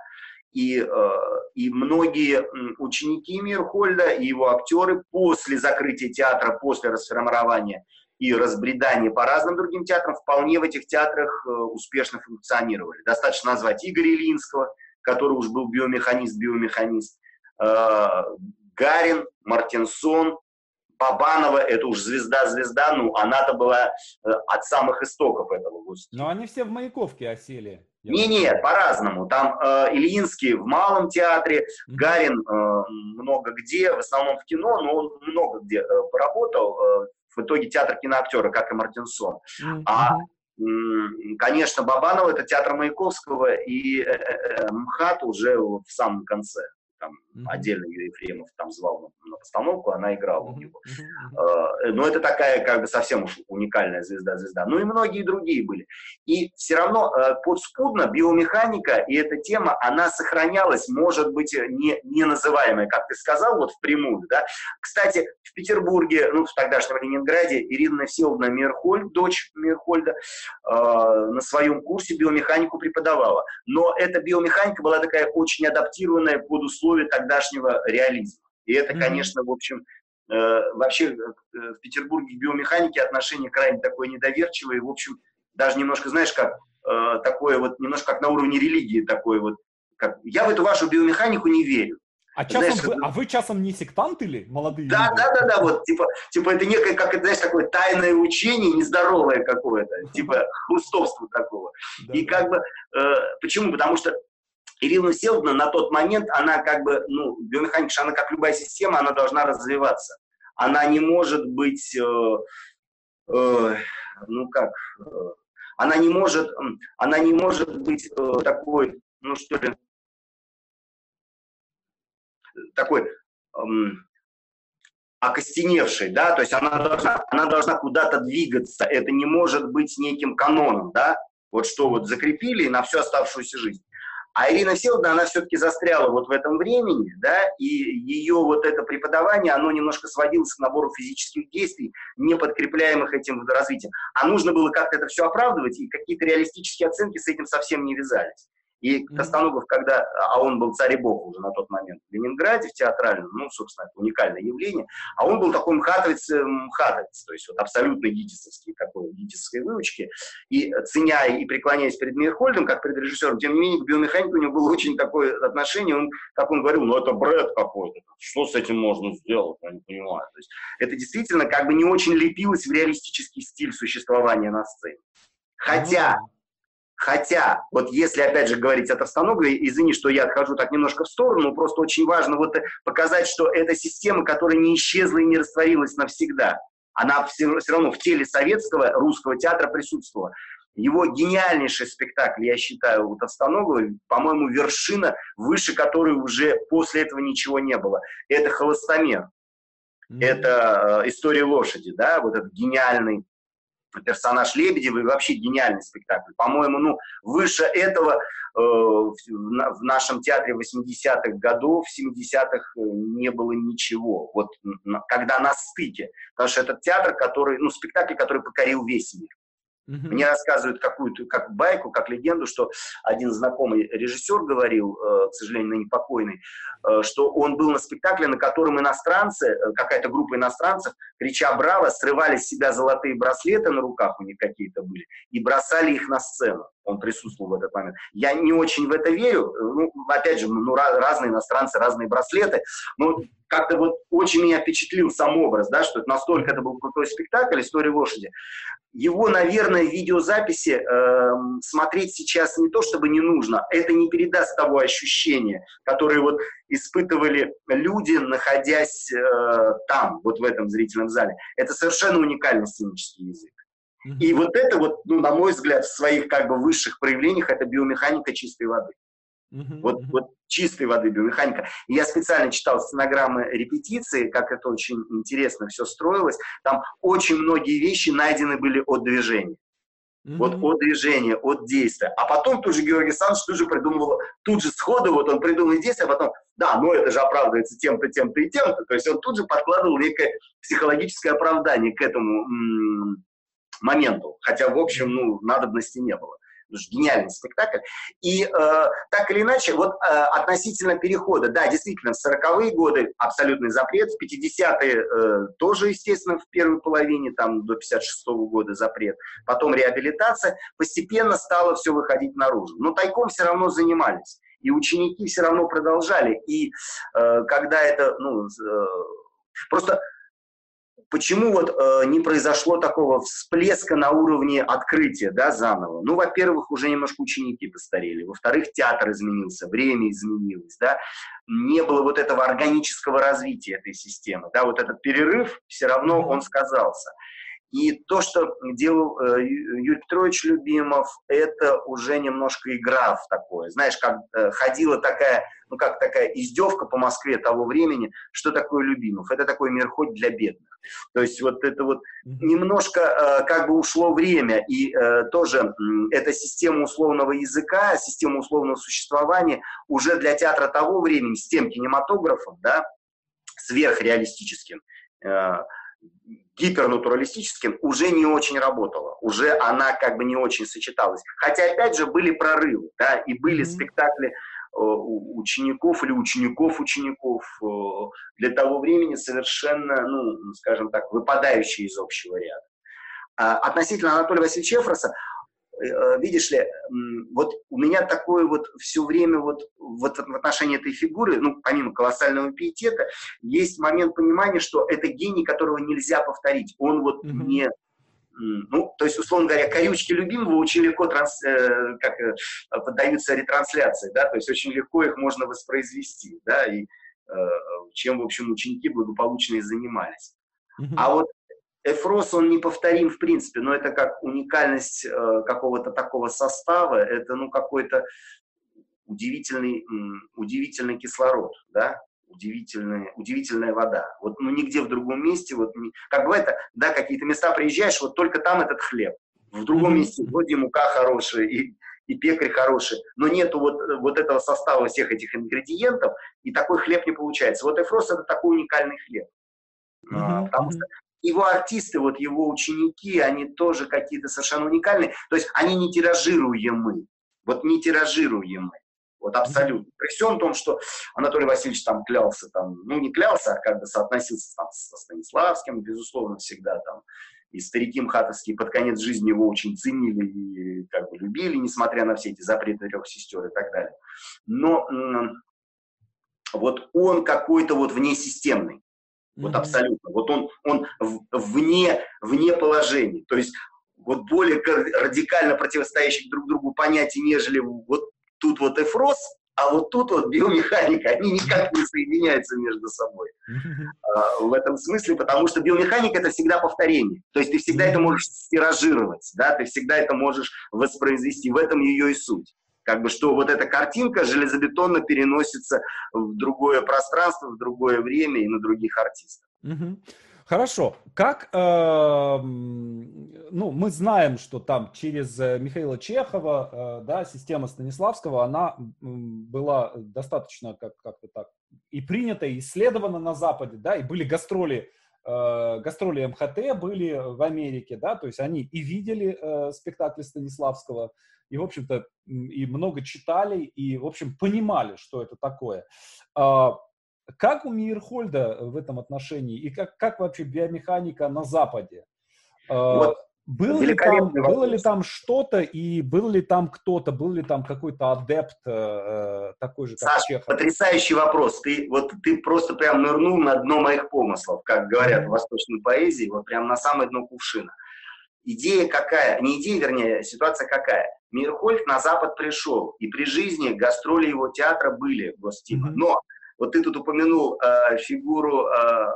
И, э, и многие ученики Мирхольда и его актеры после закрытия театра, после расформирования и разбредания по разным другим театрам, вполне в этих театрах э, успешно функционировали. Достаточно назвать Игоря Ильинского, который уж был биомеханист-биомеханист, э, Гарин, Мартинсон, Бабанова, это уж звезда-звезда, ну, она-то была э, от самых истоков этого гостя. Но они все в Маяковке осели. Не-не, по-разному. Там э, Ильинский в Малом театре. Гарин э, много где, в основном в кино, но он много где э, поработал. Э, в итоге театр киноактера, как и Мартинсон. Mm-hmm. А Конечно, Бабанова это театр Маяковского и э, э, МХАТ уже в самом конце там. Отдельно Юрий Ефремов там звал на, постановку, она играла у него. Mm-hmm. Но это такая как бы совсем уж уникальная звезда-звезда. Ну и многие другие были. И все равно э, подспудно биомеханика и эта тема, она сохранялась, может быть, не, не называемая, как ты сказал, вот впрямую. Да? Кстати, в Петербурге, ну в тогдашнем Ленинграде, Ирина Всеволодовна Мирхольд, дочь Мирхольда, э, на своем курсе биомеханику преподавала. Но эта биомеханика была такая очень адаптированная под условия условия тогдашнего реализма. И это, mm-hmm. конечно, в общем, э, вообще э, в Петербурге к биомеханике отношение крайне такое недоверчивое. В общем, даже немножко, знаешь, как э, такое вот, немножко как на уровне религии такое вот. Как, я в эту вашу биомеханику не верю. А, часом знаешь, вы, а вы часом не сектант или молодые да, люди? Да, да, да, вот, типа, типа это некое, как это, знаешь, такое тайное учение, нездоровое какое-то, типа <laughs> хрустовство такого. И как бы, почему? Потому что Ирина Селдна на тот момент, она как бы, ну, биомеханика, она как любая система, она должна развиваться. Она не может быть, э, э, ну как, э, она не может, она не может быть э, такой, ну что ли, такой э, окостеневшей, да, то есть она должна, она должна куда-то двигаться, это не может быть неким каноном, да, вот что вот закрепили на всю оставшуюся жизнь. А Ирина Всеволодовна, она все-таки застряла вот в этом времени, да, и ее вот это преподавание, оно немножко сводилось к набору физических действий, не подкрепляемых этим развитием. А нужно было как-то это все оправдывать, и какие-то реалистические оценки с этим совсем не вязались. И Костаногов, когда, а он был царь и бог уже на тот момент в Ленинграде, в театральном, ну, собственно, это уникальное явление, а он был такой мхатовец, э, мхатовец, то есть вот абсолютно гитисовский, такой гитисовской выучки, и ценя и преклоняясь перед Мейерхольдом, как перед режиссером, тем не менее, к биомеханике у него было очень такое отношение, он, как он говорил, ну, это бред какой-то, что с этим можно сделать, я не понимаю. То есть это действительно как бы не очень лепилось в реалистический стиль существования на сцене. Хотя Хотя, вот если, опять же, говорить от Останога, извини, что я отхожу так немножко в сторону, просто очень важно вот показать, что это система, которая не исчезла и не растворилась навсегда. Она все, все равно в теле советского русского театра присутствовала. Его гениальнейший спектакль, я считаю, вот Останогова, по-моему, вершина, выше которой уже после этого ничего не было. Это «Холостомер». Mm-hmm. Это э, «История лошади», да, вот этот гениальный персонаж Лебедева и вообще гениальный спектакль. По-моему, ну, выше этого э, в, в нашем театре 80-х годов, 70-х э, не было ничего. Вот когда на стыке. Потому что этот театр, который, ну, спектакль, который покорил весь мир. Mm-hmm. Мне рассказывают какую-то как байку, как легенду, что один знакомый режиссер говорил, э, к сожалению, ныне покойный, э, что он был на спектакле, на котором иностранцы, э, какая-то группа иностранцев, крича «Браво!», срывали с себя золотые браслеты на руках, у них какие-то были, и бросали их на сцену. Он присутствовал в этот момент. Я не очень в это верю. Ну, опять же, ну, разные иностранцы, разные браслеты. Но как-то вот очень меня впечатлил сам образ, да, что это настолько это был крутой спектакль «История лошади». Его, наверное, видеозаписи э, смотреть сейчас не то, чтобы не нужно, это не передаст того ощущения, которое вот испытывали люди, находясь э, там, вот в этом зрительном зале. Это совершенно уникальный сценический язык. И вот это вот, ну, на мой взгляд, в своих как бы высших проявлениях это биомеханика чистой воды. Uh-huh, вот, вот чистой воды биомеханика. И я специально читал стенограммы репетиции, как это очень интересно все строилось. Там очень многие вещи найдены были от движения. Mm-hmm. Вот от движения, от действия. А потом тут же Георгий Александрович тут же придумывал, тут же сходу вот он придумал действие, а потом, да, ну это же оправдывается тем-то, тем-то и тем-то. То есть он тут же подкладывал некое психологическое оправдание к этому м- моменту. Хотя, в общем, ну, надобности не было гениальный спектакль. И э, так или иначе, вот э, относительно перехода, да, действительно, в 40-е годы абсолютный запрет, в 50-е э, тоже, естественно, в первой половине, там, до 56-го года запрет, потом реабилитация, постепенно стало все выходить наружу. Но тайком все равно занимались. И ученики все равно продолжали. И э, когда это, ну, э, просто почему вот э, не произошло такого всплеска на уровне открытия, да, заново? Ну, во-первых, уже немножко ученики постарели, во-вторых, театр изменился, время изменилось, да, не было вот этого органического развития этой системы, да, вот этот перерыв все равно он сказался. И то, что делал э, Юрий Петрович Любимов, это уже немножко игра в такое. Знаешь, как э, ходила такая, ну как такая издевка по Москве того времени, что такое Любимов? Это такой мир хоть для бедных. То есть вот это вот немножко э, как бы ушло время, и тоже эта система условного языка, система условного существования уже для театра того времени с тем кинематографом, да, сверхреалистическим, гипернатуралистическим уже не очень работала, уже она как бы не очень сочеталась. Хотя, опять же, были прорывы, да, и были mm-hmm. спектакли э, учеников или учеников учеников э, для того времени совершенно, ну, скажем так, выпадающие из общего ряда. А относительно Анатолия Васильевича Эфроса, видишь ли, вот у меня такое вот все время вот, вот в отношении этой фигуры, ну, помимо колоссального пиетета, есть момент понимания, что это гений, которого нельзя повторить. Он вот mm-hmm. не ну, то есть, условно говоря, корючки любимого очень легко транс, э, как, э, поддаются ретрансляции, да, то есть очень легко их можно воспроизвести, да, и э, чем, в общем, ученики благополучно и занимались. Mm-hmm. А вот Эфрос, он неповторим в принципе, но это как уникальность э, какого-то такого состава, это ну какой-то удивительный, удивительный кислород, да, удивительная, удивительная вода. Вот ну нигде в другом месте, вот как бывает, да, какие-то места приезжаешь, вот только там этот хлеб. В другом mm-hmm. месте вроде мука хорошая и, и пекарь хороший, но нету вот, вот этого состава всех этих ингредиентов, и такой хлеб не получается. Вот Эфрос это такой уникальный хлеб. Mm-hmm. Потому что его артисты, вот его ученики, они тоже какие-то совершенно уникальные. То есть они не тиражируемы. Вот не тиражируемы. Вот абсолютно. При всем том, что Анатолий Васильевич там клялся, там, ну не клялся, а как бы соотносился там со Станиславским, безусловно, всегда там. И старики мхатовские под конец жизни его очень ценили и как бы любили, несмотря на все эти запреты трех сестер и так далее. Но вот он какой-то вот внесистемный. Вот mm-hmm. абсолютно. Вот он, он вне, вне положений. То есть вот более радикально противостоящих друг другу понятий, нежели вот тут вот эфрос, а вот тут вот биомеханика, они никак не соединяются между собой. <laughs> А, в этом смысле, потому что биомеханика это всегда повторение. То есть ты всегда это можешь стиражировать, да, ты всегда это можешь воспроизвести. В этом ее и суть как бы, что вот эта картинка железобетонно переносится в другое пространство, в другое время и на других артистов. Угу. Хорошо. Как, э, ну, мы знаем, что там через э, Михаила Чехова, э, да, система Станиславского, она была достаточно как, как-то так и принята, и исследована на Западе, да, и были гастроли, э, гастроли МХТ были в Америке, да, то есть они и видели э, спектакли Станиславского, и, в общем-то, и много читали, и, в общем, понимали, что это такое. А, как у Мейерхольда в этом отношении, и как, как вообще биомеханика на Западе? А, вот. Был ли, там, было ли там что-то, и был ли там кто-то, был ли там какой-то адепт э, э такой же, как Саш, Чехов? потрясающий вопрос. Ты, вот, ты просто прям нырнул на дно моих помыслов, как говорят в восточной поэзии, вот прям на самое дно кувшина. Идея какая? Не идея, вернее, ситуация какая? Мирхольд на Запад пришел, и при жизни гастроли его театра были Гостима. Mm-hmm. Но вот ты тут упомянул э, фигуру э,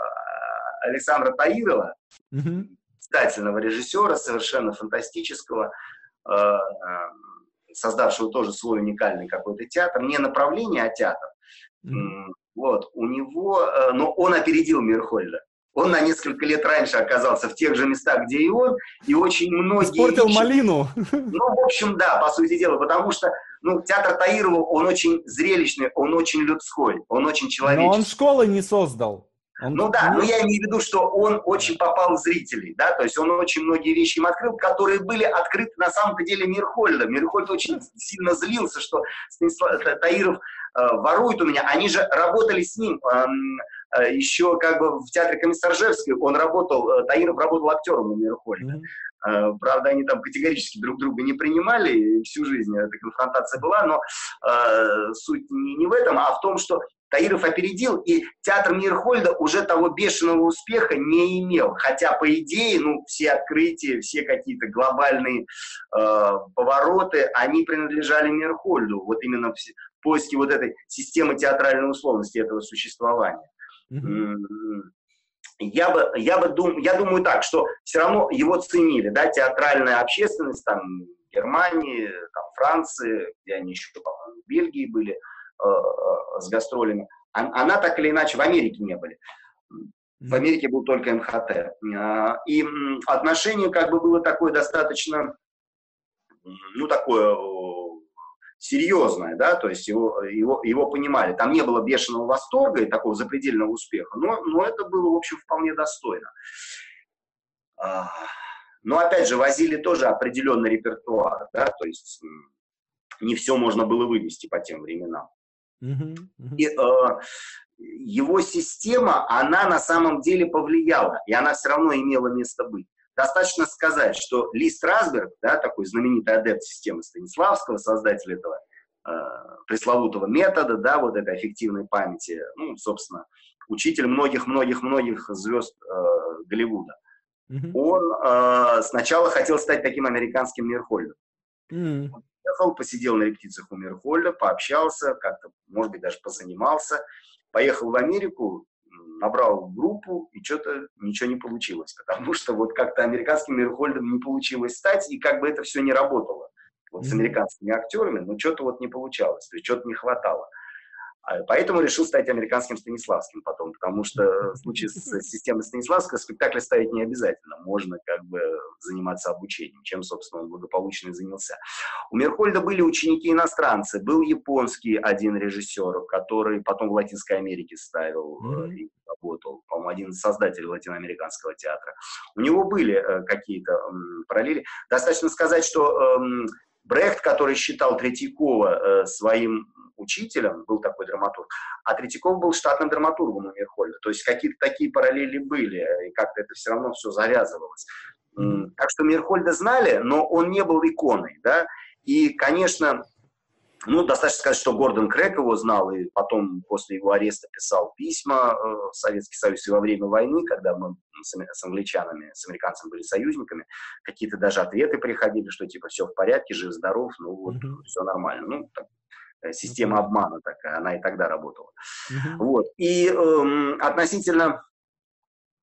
Александра Таирова, mm-hmm. стательного режиссера, совершенно фантастического, э, создавшего тоже свой уникальный какой-то театр. Не направление, а театр. Mm-hmm. Вот, у него, э, но он опередил Мирхольда. Он на несколько лет раньше оказался в тех же местах, где и он, и очень многие... Испортил малину. Ну, в общем, да, по сути дела, потому что ну, театр Таирова, он очень зрелищный, он очень людской, он очень человеческий. Но он школы не создал. Он... Ну да, но я имею в виду, что он очень попал в зрителей, да, то есть он очень многие вещи им открыл, которые были открыты на самом-то деле Мирхольда. Мирхольд очень сильно злился, что Станислав Таиров э, ворует у меня. Они же работали с ним. Э, еще как бы в театре Комиссаржевской он работал, э, Таиров работал актером у Мирхольда. Mm-hmm. Э, правда, они там категорически друг друга не принимали, всю жизнь эта конфронтация была, но э, суть не, не в этом, а в том, что Таиров опередил, и театр Мирхольда уже того бешеного успеха не имел. Хотя, по идее, ну, все открытия, все какие-то глобальные э, повороты, они принадлежали Мирхольду. Вот именно в поиске вот этой системы театральной условности этого существования. Mm-hmm. Я бы, я бы дум, я думаю так, что все равно его ценили, да, театральная общественность, там, Германии, там, Франции, где они еще, по-моему, в Бельгии были, Э, э, с гастролями, она так или иначе в Америке не были. В Америке был только МХТ. Э, и отношение как бы было такое достаточно, ну, такое серьезное, да, то есть его, его, его понимали. Там не было бешеного восторга и такого запредельного успеха, но, но это было, в общем, вполне достойно. Но, опять же, возили тоже определенный репертуар, да, то есть не все можно было вывести по тем временам. И э, его система, она на самом деле повлияла, и она все равно имела место быть. Достаточно сказать, что Ли Страсберг, да, такой знаменитый адепт системы Станиславского, создатель этого э, пресловутого метода, да, вот этой эффективной памяти, ну, собственно, учитель многих-многих-многих звезд э, Голливуда, mm-hmm. он э, сначала хотел стать таким американским Мирхольдом. Mm-hmm приехал, посидел на репетициях у Мирхольда, пообщался, как-то, может быть, даже позанимался, поехал в Америку, набрал группу, и что-то ничего не получилось, потому что вот как-то американским Мирхольдом не получилось стать, и как бы это все не работало. Вот с американскими актерами, но что-то вот не получалось, то есть что-то не хватало. А, поэтому решил стать американским Станиславским потом, потому что в случае с системой Станиславского спектакль ставить не обязательно. Можно как бы заниматься обучением, чем, собственно, он благополучно и занялся. У Мерхольда были ученики-иностранцы. Был японский один режиссер, который потом в Латинской Америке ставил mm-hmm. и работал. По-моему, один из создателей латиноамериканского театра. У него были э, какие-то э, параллели. Достаточно сказать, что э, Брехт, который считал Третьякова э, своим учителем, был такой драматург, а Третьяков был штатным драматургом у Мирхольда. То есть какие-то такие параллели были, и как-то это все равно все завязывалось. Mm. Так что Мирхольда знали, но он не был иконой, да, и, конечно, ну, достаточно сказать, что Гордон Крэк его знал, и потом после его ареста писал письма э, в Советский Союз и во время войны, когда мы с, с англичанами, с американцами были союзниками, какие-то даже ответы приходили, что типа все в порядке, жив-здоров, ну вот mm-hmm. все нормально. Ну, так, Э, система обмана такая, она и тогда работала. Uh-huh. Вот. И э, относительно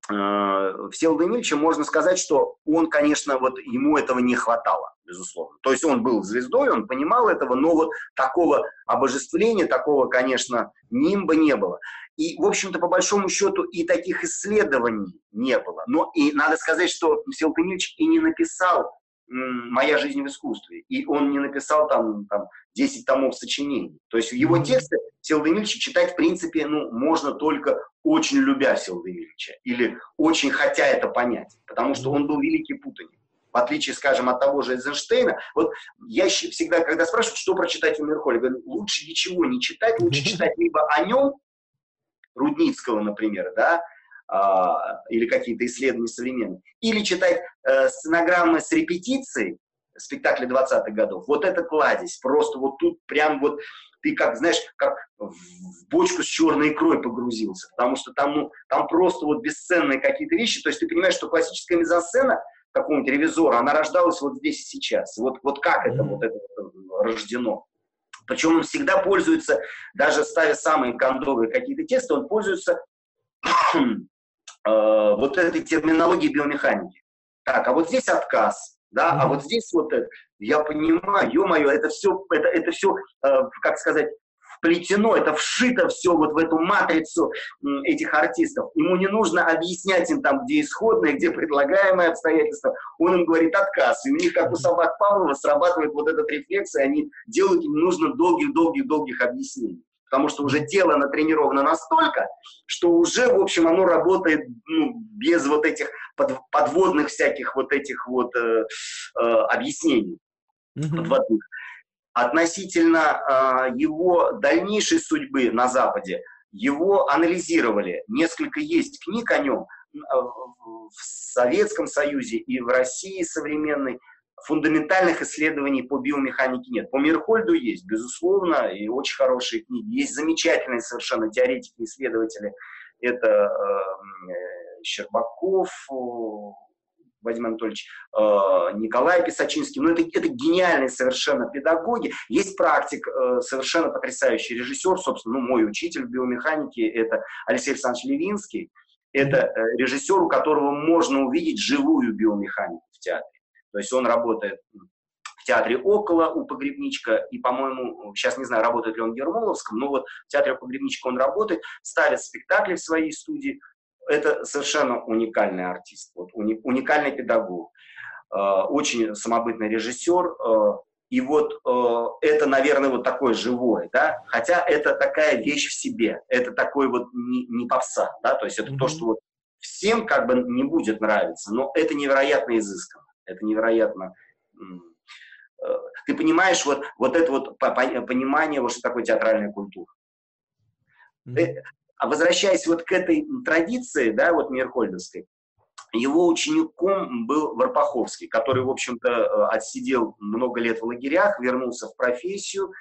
э, Всеволода Емельевича можно сказать, что он, конечно, вот ему этого не хватало, безусловно. То есть он был звездой, он понимал этого, но вот такого обожествления, такого, конечно, нимба не было. И, в общем-то, по большому счету, и таких исследований не было. Но и надо сказать, что Емельевич и не написал «Моя жизнь в искусстве». И он не написал там, там 10 томов сочинений. То есть его тексты Емельевича читать, в принципе, ну, можно только очень любя Емельевича или очень хотя это понять, потому что он был великий путаник. В отличие, скажем, от того же Эйзенштейна, вот я всегда, когда спрашивают, что прочитать у Мерхоля, говорю, лучше ничего не читать, лучше читать либо о нем, Рудницкого, например, да, а, или какие-то исследования современные, или читать э, сценограммы с репетицией, спектакли 20-х годов. Вот это кладезь. Просто вот тут прям вот ты как, знаешь, как в бочку с черной икрой погрузился. Потому что там, ну, там просто вот бесценные какие-то вещи. То есть ты понимаешь, что классическая мизансцена какого-нибудь ревизора, она рождалась вот здесь и сейчас. Вот, вот как это вот это рождено. Причем он всегда пользуется, даже ставя самые кондовые какие-то тесты, он пользуется <clears throat> Э, вот этой терминологии биомеханики. Так, а вот здесь отказ, да, mm-hmm. а вот здесь вот это, я понимаю, ё-моё, это все, это, это все, э, как сказать, вплетено, это вшито все вот в эту матрицу этих артистов. Ему не нужно объяснять им там, где исходное, где предлагаемое обстоятельство. Он им говорит отказ. И у них, как у собак Павлова, срабатывает вот этот рефлекс, и они делают, им нужно долгих-долгих-долгих объяснений потому что уже тело натренировано настолько, что уже, в общем, оно работает ну, без вот этих под, подводных всяких вот этих вот э, э, объяснений mm-hmm. подводных. Относительно э, его дальнейшей судьбы на Западе, его анализировали. Несколько есть книг о нем, в Советском Союзе и в России современной фундаментальных исследований по биомеханике нет. По Мирхольду есть, безусловно, и очень хорошие книги. Есть замечательные совершенно теоретики, исследователи. Это э, Щербаков, Владимир Анатольевич, э, Николай Писачинский. Ну, это, это гениальные совершенно педагоги. Есть практик, э, совершенно потрясающий режиссер, собственно, ну, мой учитель в биомеханике, это Алексей Александрович Левинский. Это э, режиссер, у которого можно увидеть живую биомеханику в театре. То есть он работает в театре около у Погребничка, и, по-моему, сейчас не знаю, работает ли он в Ермоловском, но вот в театре Погребничка он работает, ставит спектакли в своей студии. Это совершенно уникальный артист, вот, уни, уникальный педагог, э, очень самобытный режиссер, э, и вот э, это, наверное, вот такое живое, да, хотя это такая вещь в себе, это такой вот не, не попса, да, то есть это mm-hmm. то, что вот всем как бы не будет нравиться, но это невероятно изысканно. Это невероятно. Э, ты понимаешь вот, вот это вот понимание, вот что такое театральная культура. Mm-hmm. А возвращаясь вот к этой традиции, да, вот Мирхольдовской, его учеником был Варпаховский, который, в общем-то, э, отсидел много лет в лагерях, вернулся в профессию,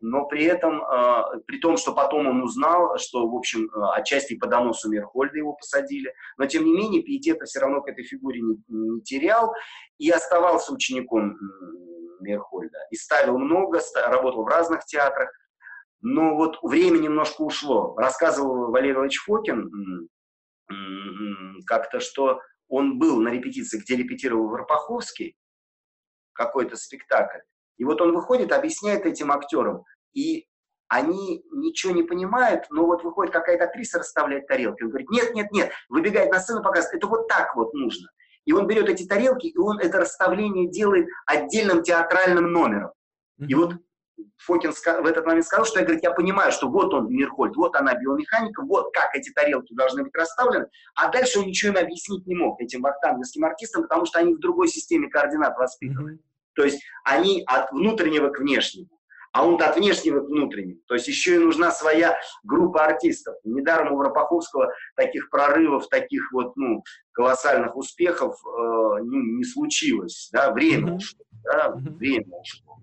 но при этом, э, при том, что потом он узнал, что, в общем, э, отчасти по доносу Мерхольда его посадили, но, тем не менее, пиетета все равно к этой фигуре не, не терял и оставался учеником Мерхольда. И ставил много, работал в разных театрах, но вот время немножко ушло. Рассказывал Валерий Ильич Фокин как-то, что он был на репетиции, где репетировал Варпаховский, какой-то спектакль, и вот он выходит, объясняет этим актерам, и они ничего не понимают, но вот выходит какая-то актриса, расставляет тарелки. Он говорит, нет, нет, нет, выбегает на сцену, показывает, это вот так вот нужно. И он берет эти тарелки, и он это расставление делает отдельным театральным номером. И вот Фокин в этот момент сказал, что я, говорит, я понимаю, что вот он, Мирхольд, вот она биомеханика, вот как эти тарелки должны быть расставлены, а дальше он ничего им объяснить не мог, этим вахтанговским артистам, потому что они в другой системе координат воспитаны. Mm-hmm. То есть они от внутреннего к внешнему а он от внешнего к внутреннему. То есть еще и нужна своя группа артистов. Недаром у Рапаховского таких прорывов, таких вот, ну, колоссальных успехов э, ну, не случилось, да, время mm-hmm. ушло, да, время ушло.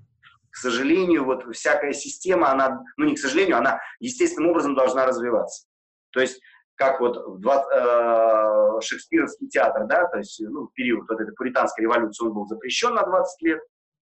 К сожалению, вот всякая система, она, ну не к сожалению, она естественным образом должна развиваться. То есть как вот в 20, э, шекспировский театр, да, то есть ну, в период вот этой пуританской революции он был запрещен на 20 лет,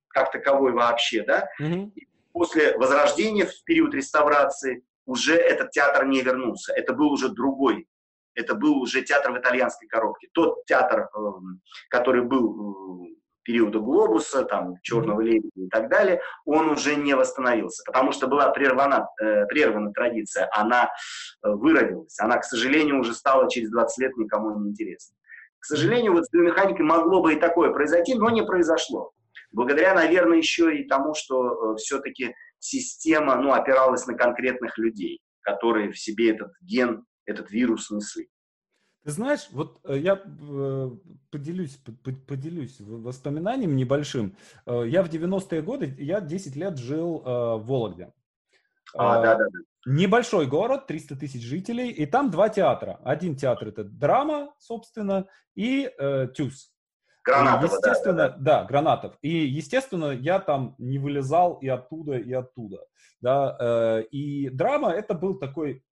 как таковой вообще, да, mm-hmm. и после Возрождения, в период реставрации, уже этот театр не вернулся. Это был уже другой. Это был уже театр в итальянской коробке. Тот театр, эм, который был э, периода глобуса, там, черного лебедя и так далее, он уже не восстановился, потому что была прервана, э, прервана традиция, она э, выродилась, она, к сожалению, уже стала через 20 лет никому не интересна. К сожалению, вот с биомеханикой могло бы и такое произойти, но не произошло. Благодаря, наверное, еще и тому, что э, все-таки система ну, опиралась на конкретных людей, которые в себе этот ген, этот вирус несли. Ты знаешь, вот э, я э, поделюсь, поделюсь воспоминанием небольшим. Я в 90-е годы, я 10 лет жил в Вологде. А, да, да, да. Небольшой город, 300 тысяч жителей, и там два театра. Один театр это драма, собственно, и э, ТЮЗ. Гранатова, естественно, да, да, да. Гранатов. И, естественно, я там не вылезал и оттуда, и оттуда. Да, э, и драма это был такой,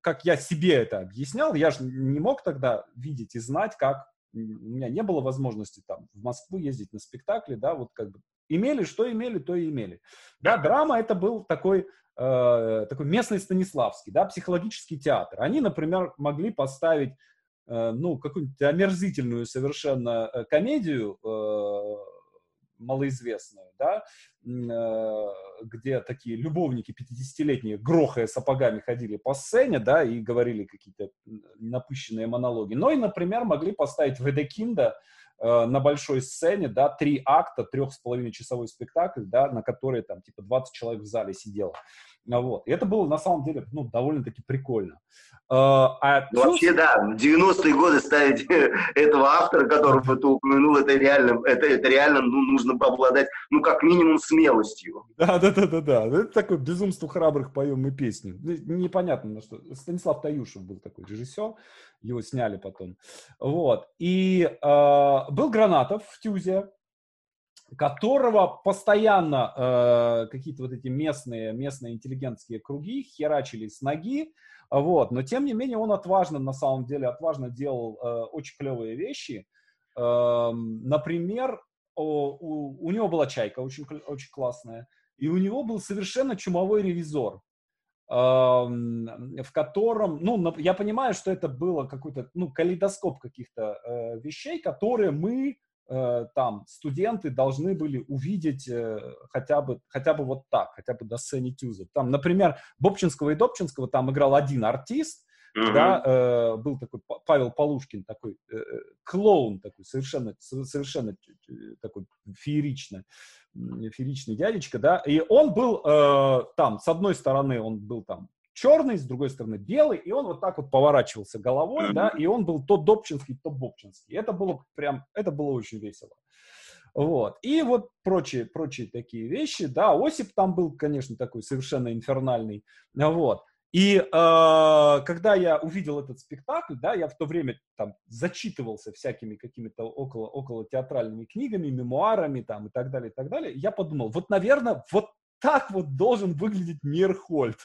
как я себе это объяснял, я же не мог тогда видеть и знать, как у меня не было возможности там в Москву ездить на спектакли, да, вот как бы имели, что имели, то и имели. Да, драма это был такой, э, такой местный Станиславский, да, психологический театр. Они, например, могли поставить Э, ну, какую-нибудь омерзительную совершенно э, комедию э, малоизвестную, да, где такие любовники 50-летние, грохая сапогами, ходили по сцене, да, и говорили какие-то напыщенные монологи. Но и, например, могли поставить Ведекинда на большой сцене, да, три акта, трех с половиной часовой спектакль, да, на который там типа 20 человек в зале сидело. Вот. И это было на самом деле ну, довольно-таки прикольно. А, а ну, Вообще, да, в 90-е годы ставить этого автора, которого ты упомянул, это реально, это, это реально ну, нужно обладать, ну, как минимум, смелостью. Да, да, да, да, да. Это такое безумство храбрых поем мы песни. Ну, непонятно на что. Станислав Таюшев был такой режиссер, его сняли потом. Вот. И э, был Гранатов в Тюзе, которого постоянно э, какие-то вот эти местные, местные интеллигентские круги херачили с ноги, вот, но тем не менее он отважно, на самом деле, отважно делал э, очень клевые вещи. Э, например, о, у, у него была чайка очень, очень классная, и у него был совершенно чумовой ревизор, э, в котором, ну, я понимаю, что это было какой-то, ну, калейдоскоп каких-то э, вещей, которые мы там студенты должны были увидеть э, хотя бы, хотя бы вот так, хотя бы до сцены Тюза. Там, например, Бобчинского и Добчинского там играл один артист, Uh-huh. Да, э, был такой Павел Полушкин, такой э, э клоун, такой совершенно, совершенно такой фееричный, фееричный дядечка, да, и он был э, там, с одной стороны, он был там черный, с другой стороны белый, и он вот так вот поворачивался головой, да, и он был то Добчинский, то Бобчинский. Это было прям, это было очень весело. Вот. И вот прочие, прочие такие вещи, да, Осип там был, конечно, такой совершенно инфернальный, вот. И э, когда я увидел этот спектакль, да, я в то время там зачитывался всякими какими-то около, около театральными книгами, мемуарами там и так далее, и так далее, я подумал, вот, наверное, вот так вот должен выглядеть Мирхольд.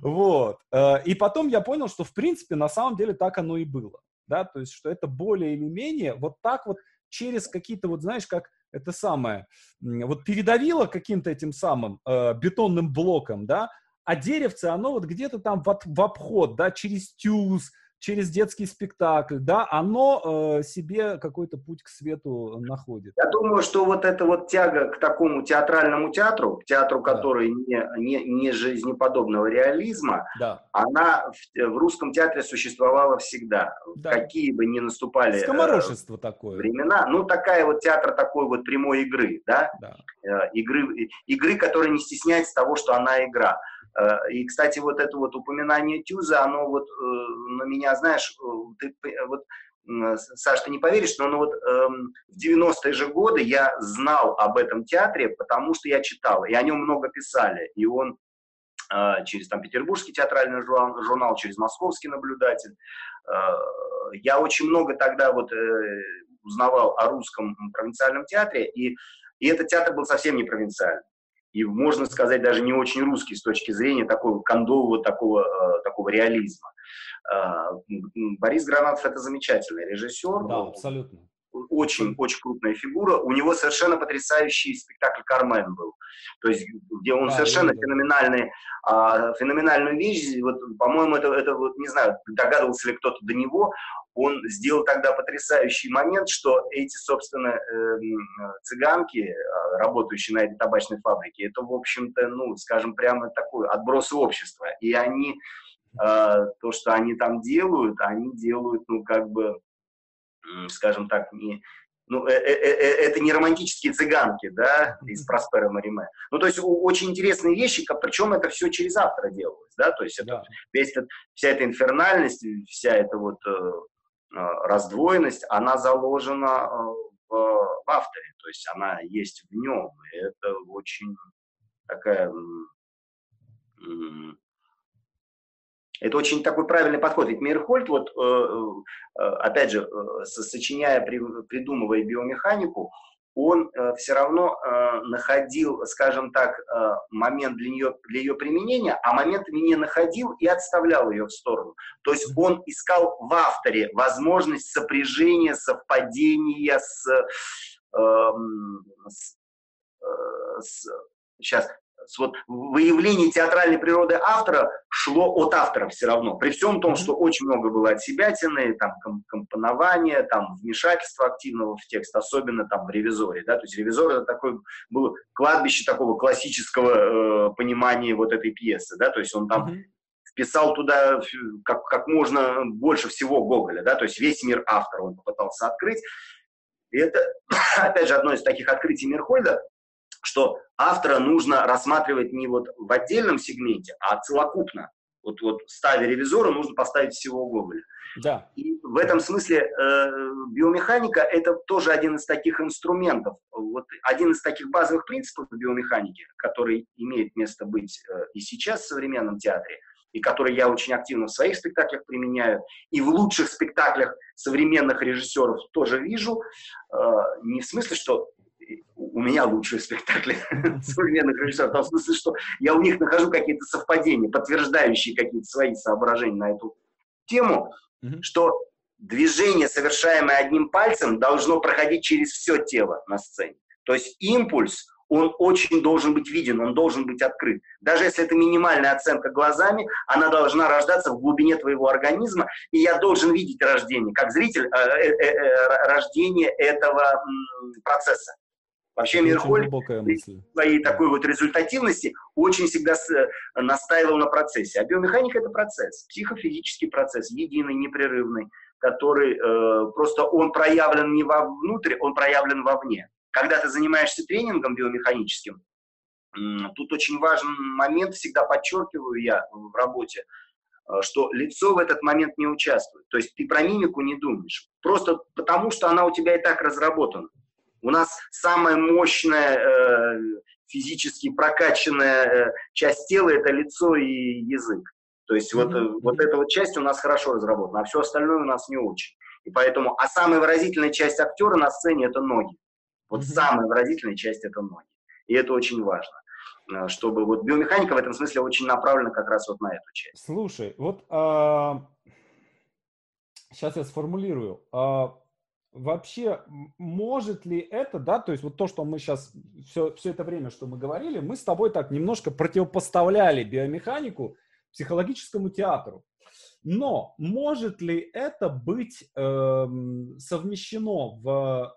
Вот. Э, и потом я понял, что в принципе на самом деле так оно и было. Да, то есть, что это более или менее вот так вот через какие-то вот, знаешь, как это самое, вот передавило каким-то этим самым э, бетонным блоком, да, а деревце, оно вот где-то там в, в обход, да, через тюз, через детский спектакль, да, оно э, себе какой-то путь к свету находит. Я думаю, что вот эта вот тяга к такому театральному театру, к театру, который да. не, не, не жизнеподобного реализма, да. она в, в русском театре существовала всегда. Да. Какие бы ни наступали Скоморошество э, такое. времена, ну такая вот театр такой вот прямой игры, да, да. Э, игры, игры, которая не стесняется того, что она игра. Э, и, кстати, вот это вот упоминание Тюза, оно вот э, на меня, знаешь, э, ты, вот, Саш, ты не поверишь, но ну, вот эм, в 90-е же годы я знал об этом театре, потому что я читал, и о нем много писали. И он через там Петербургский театральный журнал, журнал через Московский наблюдатель. Я очень много тогда вот узнавал о русском провинциальном театре, и, и этот театр был совсем не провинциальный и, можно сказать, даже не очень русский с точки зрения такого кондового, такого, э, такого реализма. Э, Борис Гранатов – это замечательный режиссер. Да, абсолютно. Очень, очень крупная фигура. У него совершенно потрясающий спектакль «Кармен» был. То есть, где он да, совершенно феноменальный, а, феноменальную вещь, вот, по-моему, это, это вот, не знаю, догадывался ли кто-то до него, он сделал тогда потрясающий момент, что эти, собственно, э, цыганки, а, работающие на этой табачной фабрике, это, в общем-то, ну, скажем, прямо такой отброс общества. И они, э, то, что они там делают, они делают, ну, как бы, скажем так, не, ну, э, э, э, это не романтические цыганки, да, из Проспера Мариме. Ну, то есть очень интересные вещи, причем это все через автора делалось, да, то есть это, да. весь этот, вся эта инфернальность, вся эта вот Э, раздвоенность, она заложена э, в, в авторе, то есть она есть в нем. И это очень такая... Это очень такой правильный подход. Ведь Мейерхольд, вот, э, опять же, сочиняя, придумывая биомеханику, он э, все равно э, находил, скажем так, э, момент для нее, для ее применения, а моментами не находил и отставлял ее в сторону. То есть он искал в авторе возможность сопряжения, совпадения с, э, с, э, с сейчас вот выявление театральной природы автора шло от автора все равно. При всем том, что очень много было от себятины, там компонования, там вмешательства активного в текст, особенно там в ревизоре. Да? То есть ревизор это такое было кладбище такого классического э, понимания вот этой пьесы. Да? То есть он там mm-hmm вписал туда как, как можно больше всего Гоголя, да, то есть весь мир автора он попытался открыть. И это, <coughs> опять же, одно из таких открытий Мирхольда, что автора нужно рассматривать не вот в отдельном сегменте, а целокупно. Вот, вот ставя ревизора, нужно поставить всего Гоголя. Да. И в этом смысле э, биомеханика – это тоже один из таких инструментов, вот один из таких базовых принципов биомеханики, который имеет место быть э, и сейчас в современном театре, и который я очень активно в своих спектаклях применяю, и в лучших спектаклях современных режиссеров тоже вижу, э, не в смысле, что у меня лучшие спектакли <laughs> современных режиссеров, в том смысле, что я у них нахожу какие-то совпадения, подтверждающие какие-то свои соображения на эту тему, mm-hmm. что движение, совершаемое одним пальцем, должно проходить через все тело на сцене. То есть импульс, он очень должен быть виден, он должен быть открыт. Даже если это минимальная оценка глазами, она должна рождаться в глубине твоего организма, и я должен видеть рождение, как зритель, э, э, э, рождение этого процесса. Вообще Мирхоль при своей такой вот результативности очень всегда с, настаивал на процессе. А биомеханика – это процесс, психофизический процесс, единый, непрерывный, который э, просто он проявлен не вовнутрь, он проявлен вовне. Когда ты занимаешься тренингом биомеханическим, э, тут очень важный момент, всегда подчеркиваю я в работе, э, что лицо в этот момент не участвует. То есть ты про мимику не думаешь. Просто потому, что она у тебя и так разработана. У нас самая мощная э, физически прокачанная э, часть тела – это лицо и язык. То есть mm-hmm. вот, э, вот эта вот часть у нас хорошо разработана, а все остальное у нас не очень. И поэтому, а самая выразительная часть актера на сцене – это ноги. Вот mm-hmm. самая выразительная часть – это ноги. И это очень важно э, чтобы вот биомеханика в этом смысле очень направлена как раз вот на эту часть. Слушай, вот а, сейчас я сформулирую. А, вообще, может ли это, да, то есть вот то, что мы сейчас, все, все это время, что мы говорили, мы с тобой так немножко противопоставляли биомеханику психологическому театру. Но может ли это быть э, совмещено в...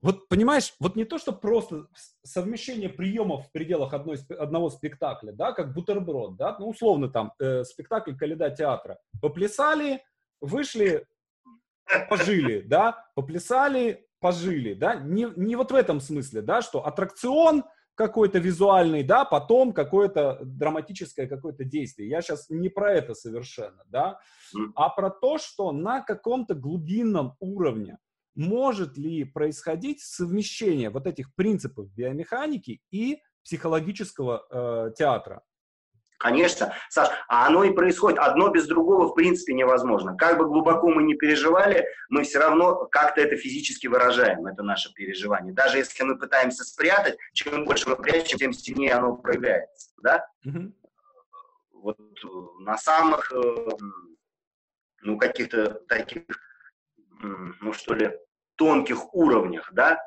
Вот понимаешь, вот не то, что просто совмещение приемов в пределах одной, одного спектакля, да, как бутерброд, да, ну условно там э, спектакль «Каледа театра». Поплясали, вышли, пожили, да, поплясали, пожили, да, не, не вот в этом смысле, да, что аттракцион какой-то визуальный, да, потом какое-то драматическое какое-то действие. Я сейчас не про это совершенно, да, а про то, что на каком-то глубинном уровне может ли происходить совмещение вот этих принципов биомеханики и психологического э, театра. Конечно, Саш, а оно и происходит. Одно без другого в принципе невозможно. Как бы глубоко мы не переживали, мы все равно как-то это физически выражаем, это наше переживание. Даже если мы пытаемся спрятать, чем больше мы прячем, тем сильнее оно проявляется. Да? Mm-hmm. Вот э, на самых, э, ну, каких-то таких, ну, что ли, тонких уровнях, да,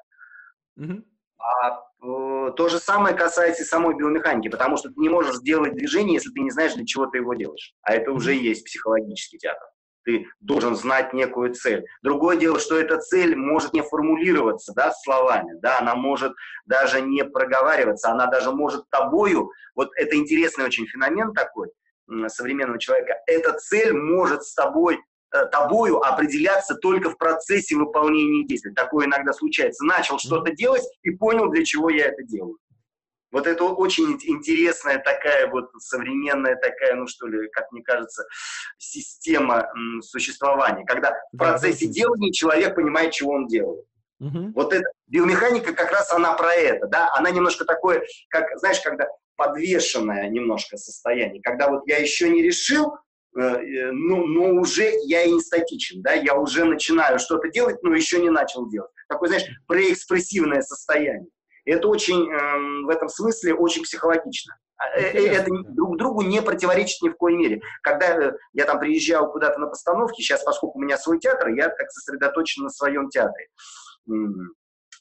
mm-hmm. А то же самое касается и самой биомеханики, потому что ты не можешь сделать движение, если ты не знаешь, для чего ты его делаешь. А это уже есть психологический театр. Ты должен знать некую цель. Другое дело, что эта цель может не формулироваться да, словами, да, она может даже не проговариваться, она даже может тобою, вот это интересный очень феномен такой современного человека, эта цель может с тобой Э, тобою определяться только в процессе выполнения действий. Такое иногда случается. Начал что-то делать и понял, для чего я это делаю. Вот это очень интересная такая вот современная такая, ну что ли, как мне кажется, система существования, когда в процессе делания человек понимает, чего он делает. Угу. Вот эта биомеханика как раз она про это, да, она немножко такое, как, знаешь, когда подвешенное немножко состояние, когда вот я еще не решил, Э, ну, но уже я и не статичен, да, я уже начинаю что-то делать, но еще не начал делать. Такое, знаешь, преэкспрессивное состояние. И это очень, э, в этом смысле, очень психологично. А, э, э, это друг другу не противоречит ни в коей мере. Когда я там приезжал куда-то на постановки, сейчас, поскольку у меня свой театр, я так сосредоточен на своем театре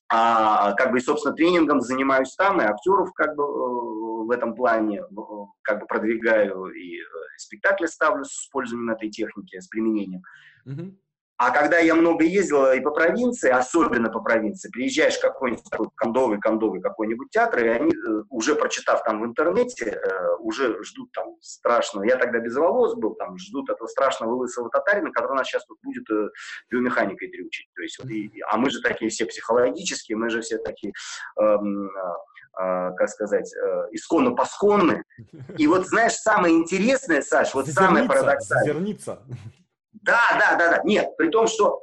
а как бы, и, собственно, тренингом занимаюсь там, и актеров как бы в этом плане как бы продвигаю, и спектакли ставлю с использованием этой техники, с применением. Mm-hmm. А когда я много ездил и по провинции, особенно по провинции, приезжаешь в какой-нибудь такой кондовый, кондовый какой-нибудь театр, и они, э, уже прочитав там в интернете, э, уже ждут там страшного, я тогда без волос был, там ждут этого страшного лысого татарина, который нас сейчас тут будет э, биомеханикой дрючить. То есть, и, а мы же такие все психологические, мы же все такие, эм, э, как сказать, э, исконно-посконны. И вот, знаешь, самое интересное, Саш, вот самое парадоксальное. Зерница. Да, да, да, да. Нет, при том, что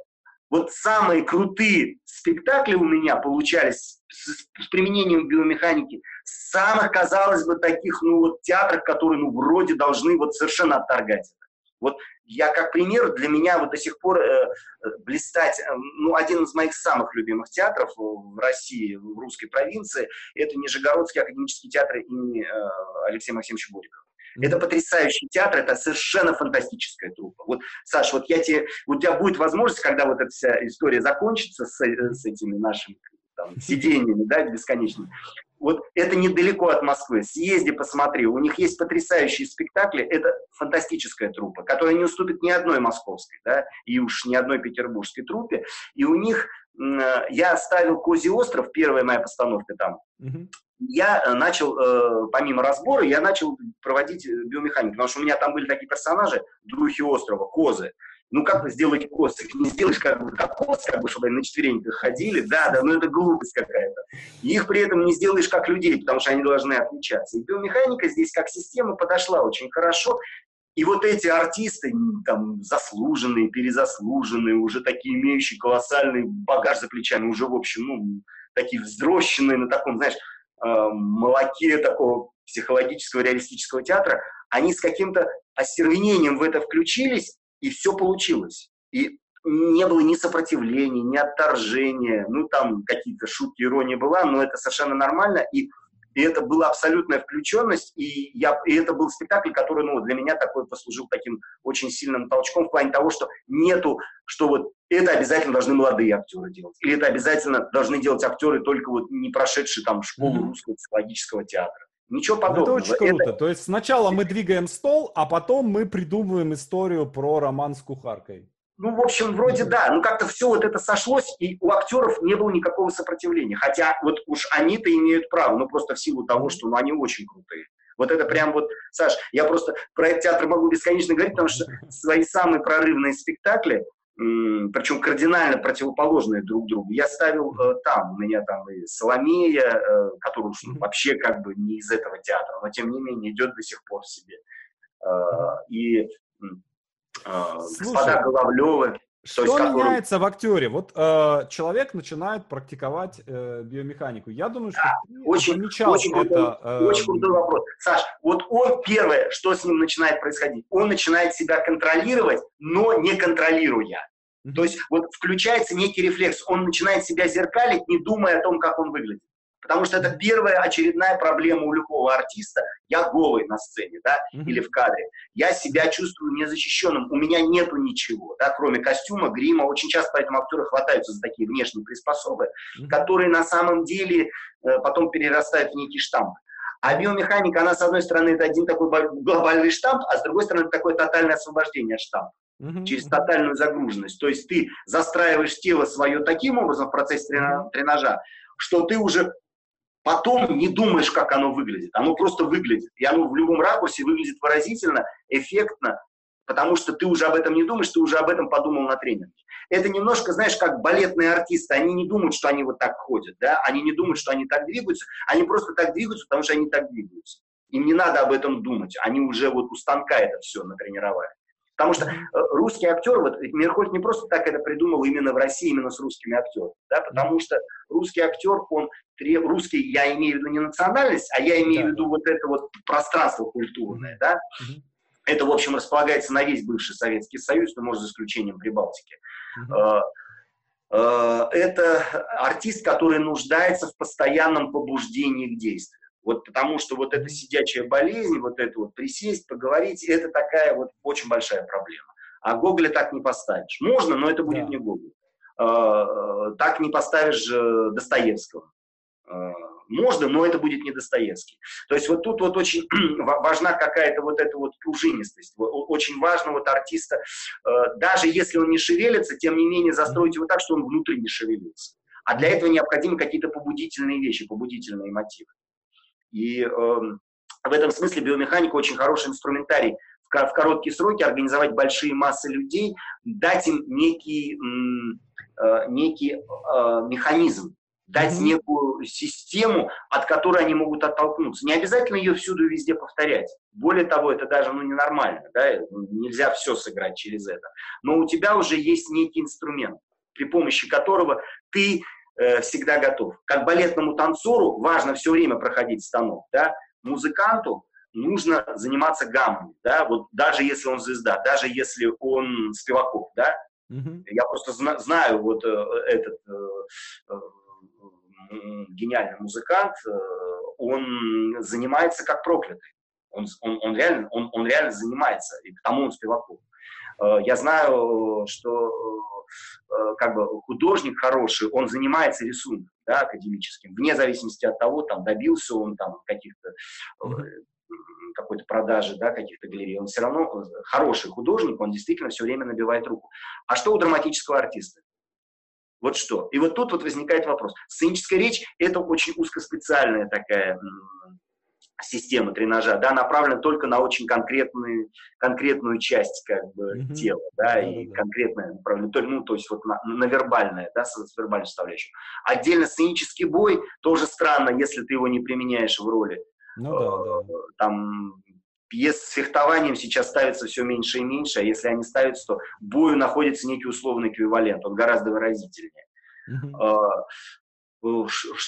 вот самые крутые спектакли у меня получались с, с применением биомеханики самых, казалось бы, таких, ну, вот театрах, которые, ну, вроде должны вот совершенно отторгать это. Вот я как пример, для меня вот до сих пор э, э блистать, э, ну, один из моих самых любимых театров в России, в русской провинции, это Нижегородский академический театр имени э, Алексея Максимовича Бурикова. Это потрясающий театр, это совершенно фантастическая труппа. Вот, Саш, вот я тебе, у тебя будет возможность, когда вот эта вся история закончится с, с этими нашими там, <laughs> сидениями, да, бесконечными, вот это недалеко от Москвы. Съезди, посмотри. У них есть потрясающие спектакли. Это фантастическая труппа, которая не уступит ни одной московской, да, и уж ни одной петербургской труппе. И у них я ставил Козий остров, первая моя постановка там. Mm-hmm я э, начал, э, помимо разбора, я начал проводить э, биомеханику, потому что у меня там были такие персонажи, духи острова, козы. Ну, как сделать коз? Не сделаешь как, как коз, как бы, чтобы они на четвереньках ходили. Да, да, ну это глупость какая-то. Их при этом не сделаешь как людей, потому что они должны отличаться. И биомеханика здесь как система подошла очень хорошо. И вот эти артисты, там, заслуженные, перезаслуженные, уже такие имеющие колоссальный багаж за плечами, уже, в общем, ну, такие взросшенные на таком, знаешь, молоке такого психологического реалистического театра, они с каким-то остервенением в это включились, и все получилось. И не было ни сопротивления, ни отторжения, ну там какие-то шутки, ирония была, но это совершенно нормально, и и это была абсолютная включенность, и, я, и это был спектакль, который ну, для меня такой послужил таким очень сильным толчком в плане того, что нету, что вот это обязательно должны молодые актеры делать, или это обязательно должны делать актеры, только вот не прошедшие там школу mm-hmm. русского психологического театра. Ничего подобного. Это очень круто. Это... То есть сначала мы двигаем стол, а потом мы придумываем историю про роман с кухаркой. Ну, в общем, вроде да. Ну, как-то все вот это сошлось, и у актеров не было никакого сопротивления. Хотя вот уж они-то имеют право, ну, просто в силу того, что ну, они очень крутые. Вот это прям вот, Саш, я просто про этот театр могу бесконечно говорить, потому что <laughs> свои самые прорывные спектакли, причем кардинально противоположные друг другу. Я ставил э, там, у меня там и Соломея, э, которая ну, вообще как бы не из этого театра, но тем не менее идет до сих пор в себе. Э, и э, господа Головлевы. Что есть, меняется который... в актере? Вот э, человек начинает практиковать э, биомеханику. Я думаю, что да, ты очень, замечал очень это. Крутой, э... Очень крутой вопрос. Саш, вот он первое, что с ним начинает происходить, он начинает себя контролировать, но не контролируя. Mm-hmm. То есть вот включается некий рефлекс, он начинает себя зеркалить, не думая о том, как он выглядит. Потому что это первая очередная проблема у любого артиста. Я голый на сцене, да, mm-hmm. или в кадре. Я себя чувствую незащищенным. У меня нету ничего, да, кроме костюма, грима. Очень часто поэтому актеры хватаются за такие внешние приспособы, mm-hmm. которые на самом деле э, потом перерастают в некий штамп. А биомеханика, она, с одной стороны, это один такой глобальный штамп, а с другой стороны, это такое тотальное освобождение от штампа. Uh-huh. через тотальную загруженность. То есть ты застраиваешь тело свое таким образом в процессе тренажа, что ты уже Потом не думаешь, как оно выглядит. Оно просто выглядит. И оно в любом ракурсе выглядит выразительно, эффектно, потому что ты уже об этом не думаешь, ты уже об этом подумал на тренинге. Это немножко, знаешь, как балетные артисты. Они не думают, что они вот так ходят, да? Они не думают, что они так двигаются. Они просто так двигаются, потому что они так двигаются. Им не надо об этом думать. Они уже вот у станка это все натренировали. Потому что э, русский актер, вот Мерхольд не просто так это придумал именно в России, именно с русскими актерами, да, потому что русский актер, он русский, я имею в виду не национальность, а я имею да. в виду вот это вот пространство культурное, да, mm это, в общем, располагается на весь бывший Советский Союз, но, может, за исключением Прибалтики. mm Это артист, который нуждается в постоянном побуждении к действию. Вот потому что вот эта сидячая болезнь, вот это вот присесть, поговорить, это такая вот очень большая проблема. А Гоголя так не поставишь. Можно, но это будет да. не Гоголь. А, так не поставишь Достоевского. А, можно, но это будет не Достоевский. То есть вот тут вот очень <clears throat> важна какая-то вот эта вот пружинистость. Очень важно вот артиста, э, даже если он не шевелится, тем не менее застроить его так, что он внутри не шевелится. А для этого необходимы какие-то побудительные вещи, побудительные мотивы. И э, в этом смысле биомеханика очень хороший инструментарий в короткие сроки организовать большие массы людей, дать им некий, э, некий э, механизм, дать некую систему, от которой они могут оттолкнуться. Не обязательно ее всюду и везде повторять. Более того, это даже ну, ненормально, да? нельзя все сыграть через это. Но у тебя уже есть некий инструмент, при помощи которого ты э, всегда готов. Как балетному танцору важно все время проходить станок, да? музыканту нужно заниматься гаммами, да, вот даже если он звезда, даже если он Спиваков, да, mm-hmm. я просто зна- знаю вот э, этот э, э, гениальный музыкант, э, он занимается как проклятый, он, он, он, реально, он, он реально занимается, и потому он Спиваков. Э, я знаю, что как бы художник хороший, он занимается рисунком, да, академическим, вне зависимости от того, там, добился он там каких-то какой-то продажи, да, каких-то галерей, он все равно э, хороший художник, он действительно все время набивает руку. А что у драматического артиста? Вот что. И вот тут вот возникает вопрос. Сценическая речь – это очень узкоспециальная такая система тренажа, да, направлена только на очень конкретную, конкретную часть как бы mm-hmm. тела, да, mm-hmm. и конкретное направление, то, ну, то есть вот на, на вербальное, да, с, с вербальной составляющей. Отдельно сценический бой тоже странно, если ты его не применяешь в роли ну, да, да. Там пьес с фехтованием сейчас ставится все меньше и меньше, а если они ставятся, то бою находится некий условный эквивалент, он гораздо выразительнее. Mm-hmm.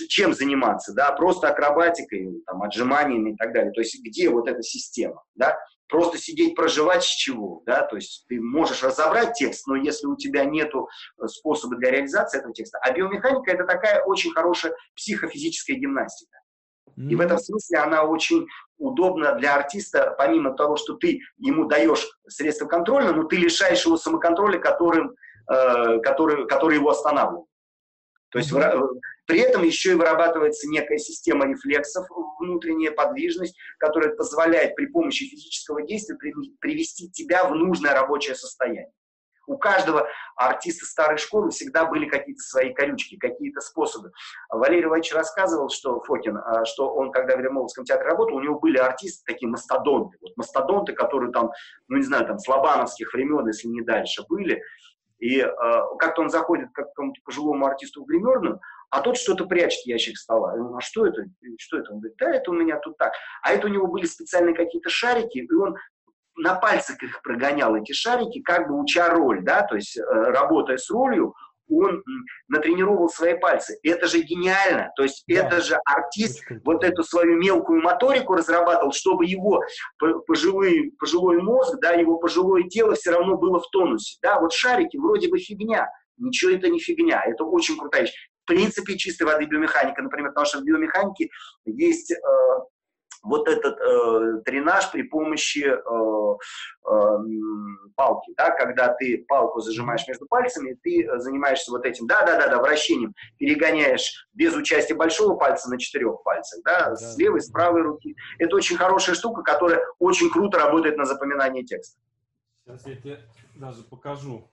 Чем заниматься, да, просто акробатикой, там, отжиманиями и так далее. То есть где вот эта система, да? Просто сидеть проживать с чего, да, то есть ты можешь разобрать текст, но если у тебя нет э, способа для реализации этого текста, а биомеханика это такая очень хорошая психофизическая гимнастика. И в этом смысле она очень удобна для артиста, помимо того, что ты ему даешь средства контроля, но ты лишаешь его самоконтроля, которым, э, который, который его останавливает. То есть при этом еще и вырабатывается некая система рефлексов, внутренняя подвижность, которая позволяет при помощи физического действия привести тебя в нужное рабочее состояние. У каждого артиста старой школы всегда были какие-то свои колючки, какие-то способы. Валерий Иванович рассказывал, что Фокин, а, что он, когда в Ремовском театре работал, у него были артисты, такие мастодонты. Вот мастодонты, которые там, ну не знаю, там с лобановских времен, если не дальше, были. И э, как-то он заходит к какому-то пожилому артисту в гримерную, а тот что-то прячет в ящик стола. Я говорю, а что это? Что это? Он говорит, да, это у меня тут так. А это у него были специальные какие-то шарики, и он на пальцах их прогонял, эти шарики, как бы уча роль, да, то есть э, работая с ролью, он натренировал свои пальцы. Это же гениально. То есть да. это же артист вот эту свою мелкую моторику разрабатывал, чтобы его пожилой, пожилой мозг, да, его пожилое тело все равно было в тонусе. Да, вот шарики вроде бы фигня. Ничего это не фигня. Это очень крутая вещь. В принципе, чистой воды биомеханика, например, потому что в биомеханике есть э, вот этот э, тренаж при помощи э, э, палки, да, когда ты палку зажимаешь между пальцами, ты занимаешься вот этим, да-да-да, вращением, перегоняешь без участия большого пальца на четырех пальцах, да, да, с левой, с правой руки. Это очень хорошая штука, которая очень круто работает на запоминание текста. Сейчас я тебе даже покажу.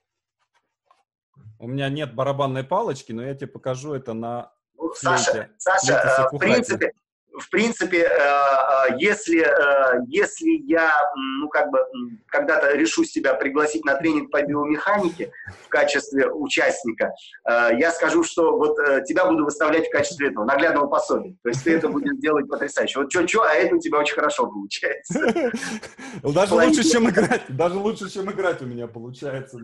У меня нет барабанной палочки, но я тебе покажу это на ну, Саша, Саша, в принципе, в принципе, э, э, если, э, если я, ну, как бы, когда-то решу себя пригласить на тренинг по биомеханике в качестве участника, я скажу, что вот тебя буду выставлять в качестве этого наглядного пособия. То есть ты это будешь делать потрясающе. Вот что-что, а это у тебя очень хорошо получается. Даже лучше, чем <laughs> играть. Даже лучше, чем играть у меня получается.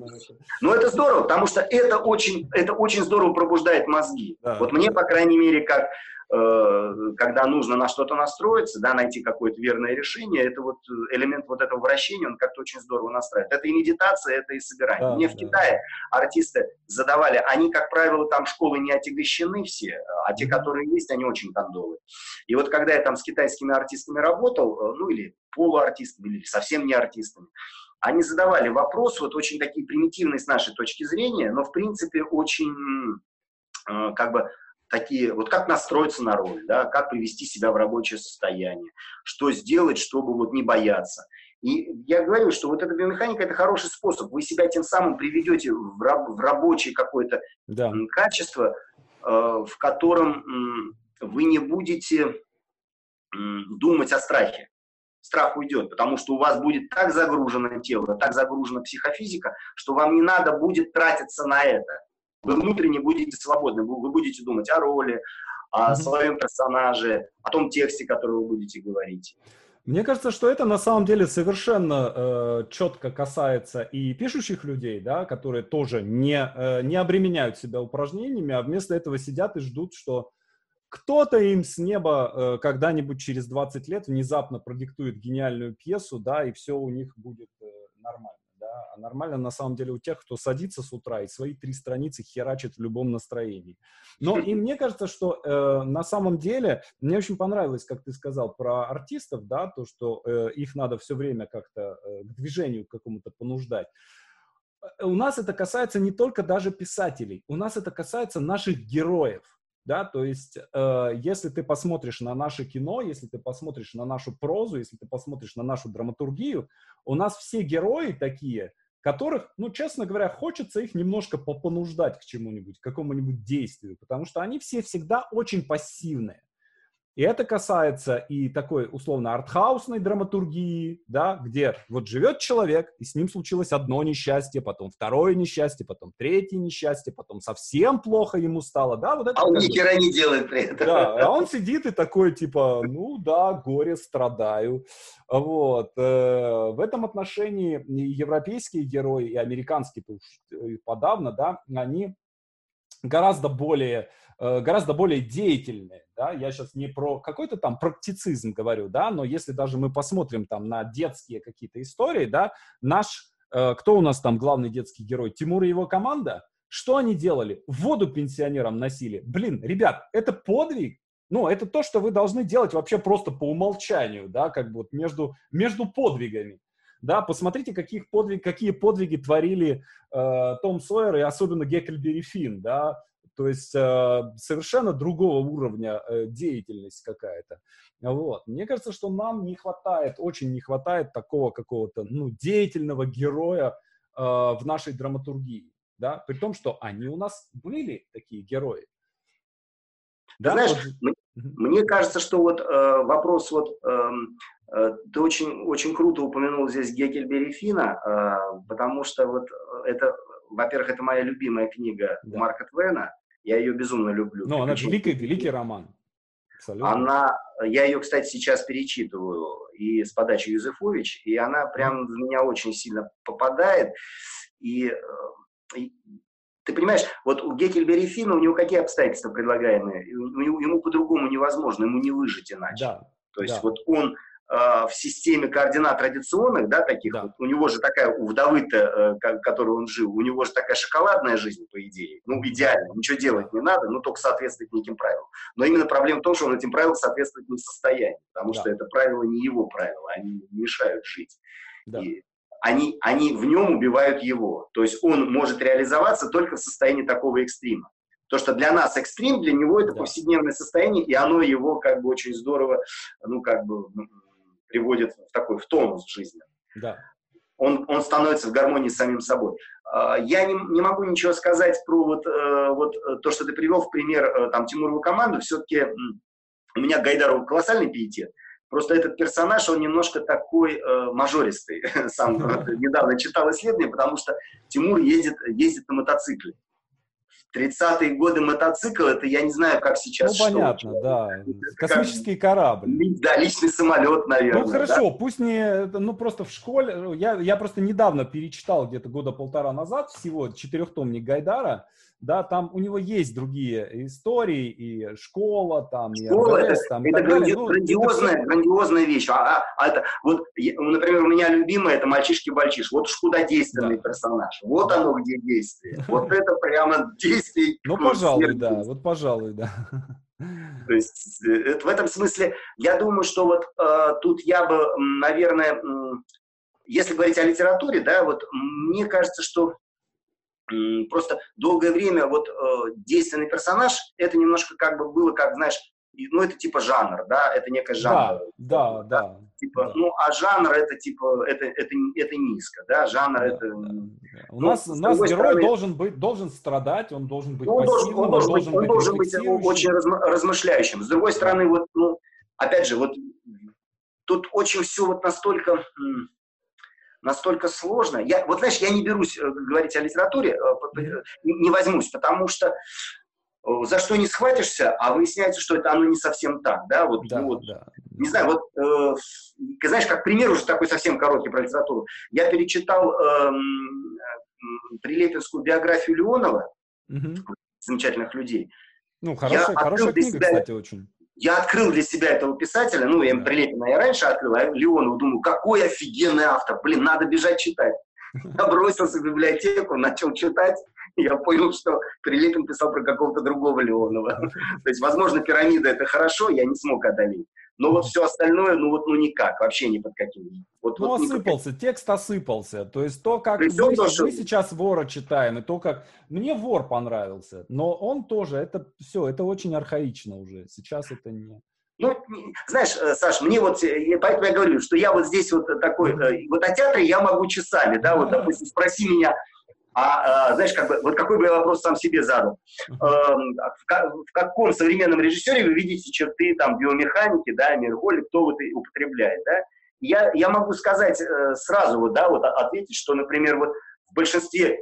Ну, это здорово, потому что это очень, это очень здорово пробуждает мозги. Вот мне, по крайней мере, как когда нужно на что-то настроиться, да, найти какое-то верное решение, это вот элемент вот этого вращения, он как-то очень здорово настраивает. Это и медитация, это и собирание. Да, Мне да. в Китае артисты задавали, они, как правило, там школы не отягощены все, а те, которые есть, они очень кондовые. И вот когда я там с китайскими артистами работал, э, ну или полуартистами, или совсем не артистами, они задавали вопрос, вот очень такие примитивные с нашей точки зрения, но в принципе очень э, как бы такие, вот как настроиться на роль, да, как привести себя в рабочее состояние, что сделать, чтобы вот не бояться. И я говорю, что вот эта биомеханика – это хороший способ. Вы себя тем самым приведете в, раб, в рабочее какое-то да. качество, э, в котором вы не будете думать о страхе. Страх уйдет, потому что у вас будет так загружено тело, так загружена психофизика, что вам не надо будет тратиться на это. Вы внутренне будете свободны, вы, вы будете думать о роли, о mm-hmm. своем персонаже, о том тексте, который вы будете говорить. Мне кажется, что это на самом деле совершенно э, четко касается и пишущих людей, да, которые тоже не, э, не обременяют себя упражнениями, а вместо этого сидят и ждут, что кто-то им с неба э, когда-нибудь через 20 лет внезапно продиктует гениальную пьесу, да, и все у них будет э, нормально да, а нормально на самом деле у тех, кто садится с утра и свои три страницы херачит в любом настроении. Но и мне кажется, что э, на самом деле, мне очень понравилось, как ты сказал про артистов, да, то, что э, их надо все время как-то э, к движению какому-то понуждать. Э, у нас это касается не только даже писателей, у нас это касается наших героев да, то есть э, если ты посмотришь на наше кино, если ты посмотришь на нашу прозу, если ты посмотришь на нашу драматургию, у нас все герои такие, которых, ну, честно говоря, хочется их немножко попонуждать к чему-нибудь, к какому-нибудь действию, потому что они все всегда очень пассивные. И это касается и такой условно артхаусной драматургии, да, где вот живет человек, и с ним случилось одно несчастье, потом второе несчастье, потом третье несчастье, потом совсем плохо ему стало, да, вот это. А он ни хера не делает при этом. Да, а он сидит и такой типа, ну да, горе, страдаю, вот. Э, в этом отношении европейские герои и американские э, подавно, да, они гораздо более гораздо более деятельные, да, я сейчас не про какой-то там практицизм говорю, да, но если даже мы посмотрим там на детские какие-то истории, да, наш, э, кто у нас там главный детский герой, Тимур и его команда, что они делали? Воду пенсионерам носили. Блин, ребят, это подвиг, ну, это то, что вы должны делать вообще просто по умолчанию, да, как бы вот между, между подвигами. Да, посмотрите, каких подвиг, какие подвиги творили э, Том Сойер и особенно Геккельбери Финн, да, то есть э, совершенно другого уровня э, деятельность какая-то. Вот. Мне кажется, что нам не хватает, очень не хватает такого какого-то ну, деятельного героя э, в нашей драматургии. Да? При том, что они у нас были такие герои. Да, Знаешь, вот... мне, кажется, что вот э, вопрос вот э, э, ты очень очень круто упомянул здесь Геккельбери Фина, э, потому что вот это, во-первых, это моя любимая книга да. Марка Твена, я ее безумно люблю. Ну, она великий, великий роман. Абсолютно. Она, я ее, кстати, сейчас перечитываю и с подачи Юзефович, и она прям в меня очень сильно попадает. И, э, и ты понимаешь, вот у Геккельбери Фина у него какие обстоятельства предлагаемые? Ему по-другому невозможно, ему не выжить иначе. Да, То есть да. вот он в системе координат традиционных, да, таких, да. Вот, у него же такая, у вдовы-то, э, которой он жил, у него же такая шоколадная жизнь, по идее, ну, идеально, ничего делать не надо, ну, только соответствовать неким правилам. Но именно проблема в том, что он этим правилам соответствовать не в состоянии, потому да. что это правила не его правила, они мешают жить. Да. И они, они в нем убивают его. То есть он может реализоваться только в состоянии такого экстрима. То, что для нас экстрим, для него это да. повседневное состояние, и оно его как бы очень здорово, ну, как бы приводит в такой в тонус в жизни. Да. Он, он становится в гармонии с самим собой. А, я не, не могу ничего сказать про вот, э, вот э, то, что ты привел в пример э, там, Тимурову команду. Все-таки у меня Гайдаров колоссальный пиетет. Просто этот персонаж, он немножко такой э, мажористый. <laughs> Сам <laughs> недавно читал исследование, потому что Тимур ездит, ездит на мотоцикле. 30-е годы мотоцикл, это я не знаю, как сейчас. Ну, понятно, что, да. Космический как, корабль. Да, личный самолет, наверное. Ну, хорошо, да? пусть не, ну, просто в школе, я, я просто недавно перечитал, где-то года полтора назад, всего четырехтомник Гайдара, да, там у него есть другие истории, и школа, там, школа, и РГС, это, там, это гранди, ну, грандиозная, это грандиозная вещь. А, а, а это, вот, например, у меня любимое, это «Мальчишки-бальчиш». Вот уж куда действенный да. персонаж. Вот оно где действие. Вот <laughs> это прямо действие. Ну, пожалуй, да, вот, пожалуй, да. То есть э, это, в этом смысле, я думаю, что вот э, тут я бы, наверное, если говорить о литературе, да, вот мне кажется, что просто долгое время вот э, действенный персонаж, это немножко как бы было, как, знаешь, ну, это типа жанр, да, это некая жанр. Да, да, да. Типа, да. ну, а жанр это типа, это, это, это низко, да, жанр да, это... Да, да. У ну, нас, у нас герой стороны, должен быть, должен страдать, он должен быть он должен, он должен, он должен быть, он должен быть очень размышляющим. С другой стороны, вот, ну, опять же, вот тут очень все вот настолько настолько сложно. Я, вот знаешь, я не берусь э, говорить о литературе, э, не возьмусь, потому что э, за что не схватишься, а выясняется, что это оно не совсем так, да, вот, да, вот да. не знаю, вот, э, знаешь, как пример уже такой совсем короткий про литературу, я перечитал э, Прилепинскую биографию Леонова, угу. замечательных людей. Ну, хорошая, хорошая книга, себя, кстати, очень я открыл для себя этого писателя, ну, я Прилепина я раньше открыл, а Леонова думаю, какой офигенный автор, блин, надо бежать читать. <laughs> Я бросился в библиотеку, начал читать, и я понял, что Прилепин писал про какого-то другого Леонова. То есть, возможно, пирамида это хорошо, я не смог одолеть. Но вот все остальное, ну вот ну никак, вообще ни под каким. Вот, ну вот осыпался, никак. текст осыпался. То есть то, как мы, то, что... мы сейчас вора читаем, и то, как... Мне вор понравился, но он тоже, это все, это очень архаично уже. Сейчас это не... Ну, знаешь, э, Саш, мне вот, э, поэтому я говорю, что я вот здесь вот такой, mm-hmm. вот о театре я могу часами, да, вот, допустим, спроси меня, а, а знаешь, как бы, вот какой бы я вопрос сам себе задал. Э, в, в каком современном режиссере вы видите черты там биомеханики, да, Мирголи, кто вот употребляет, да? Я, я могу сказать э, сразу, вот, да, вот ответить, что, например, вот в большинстве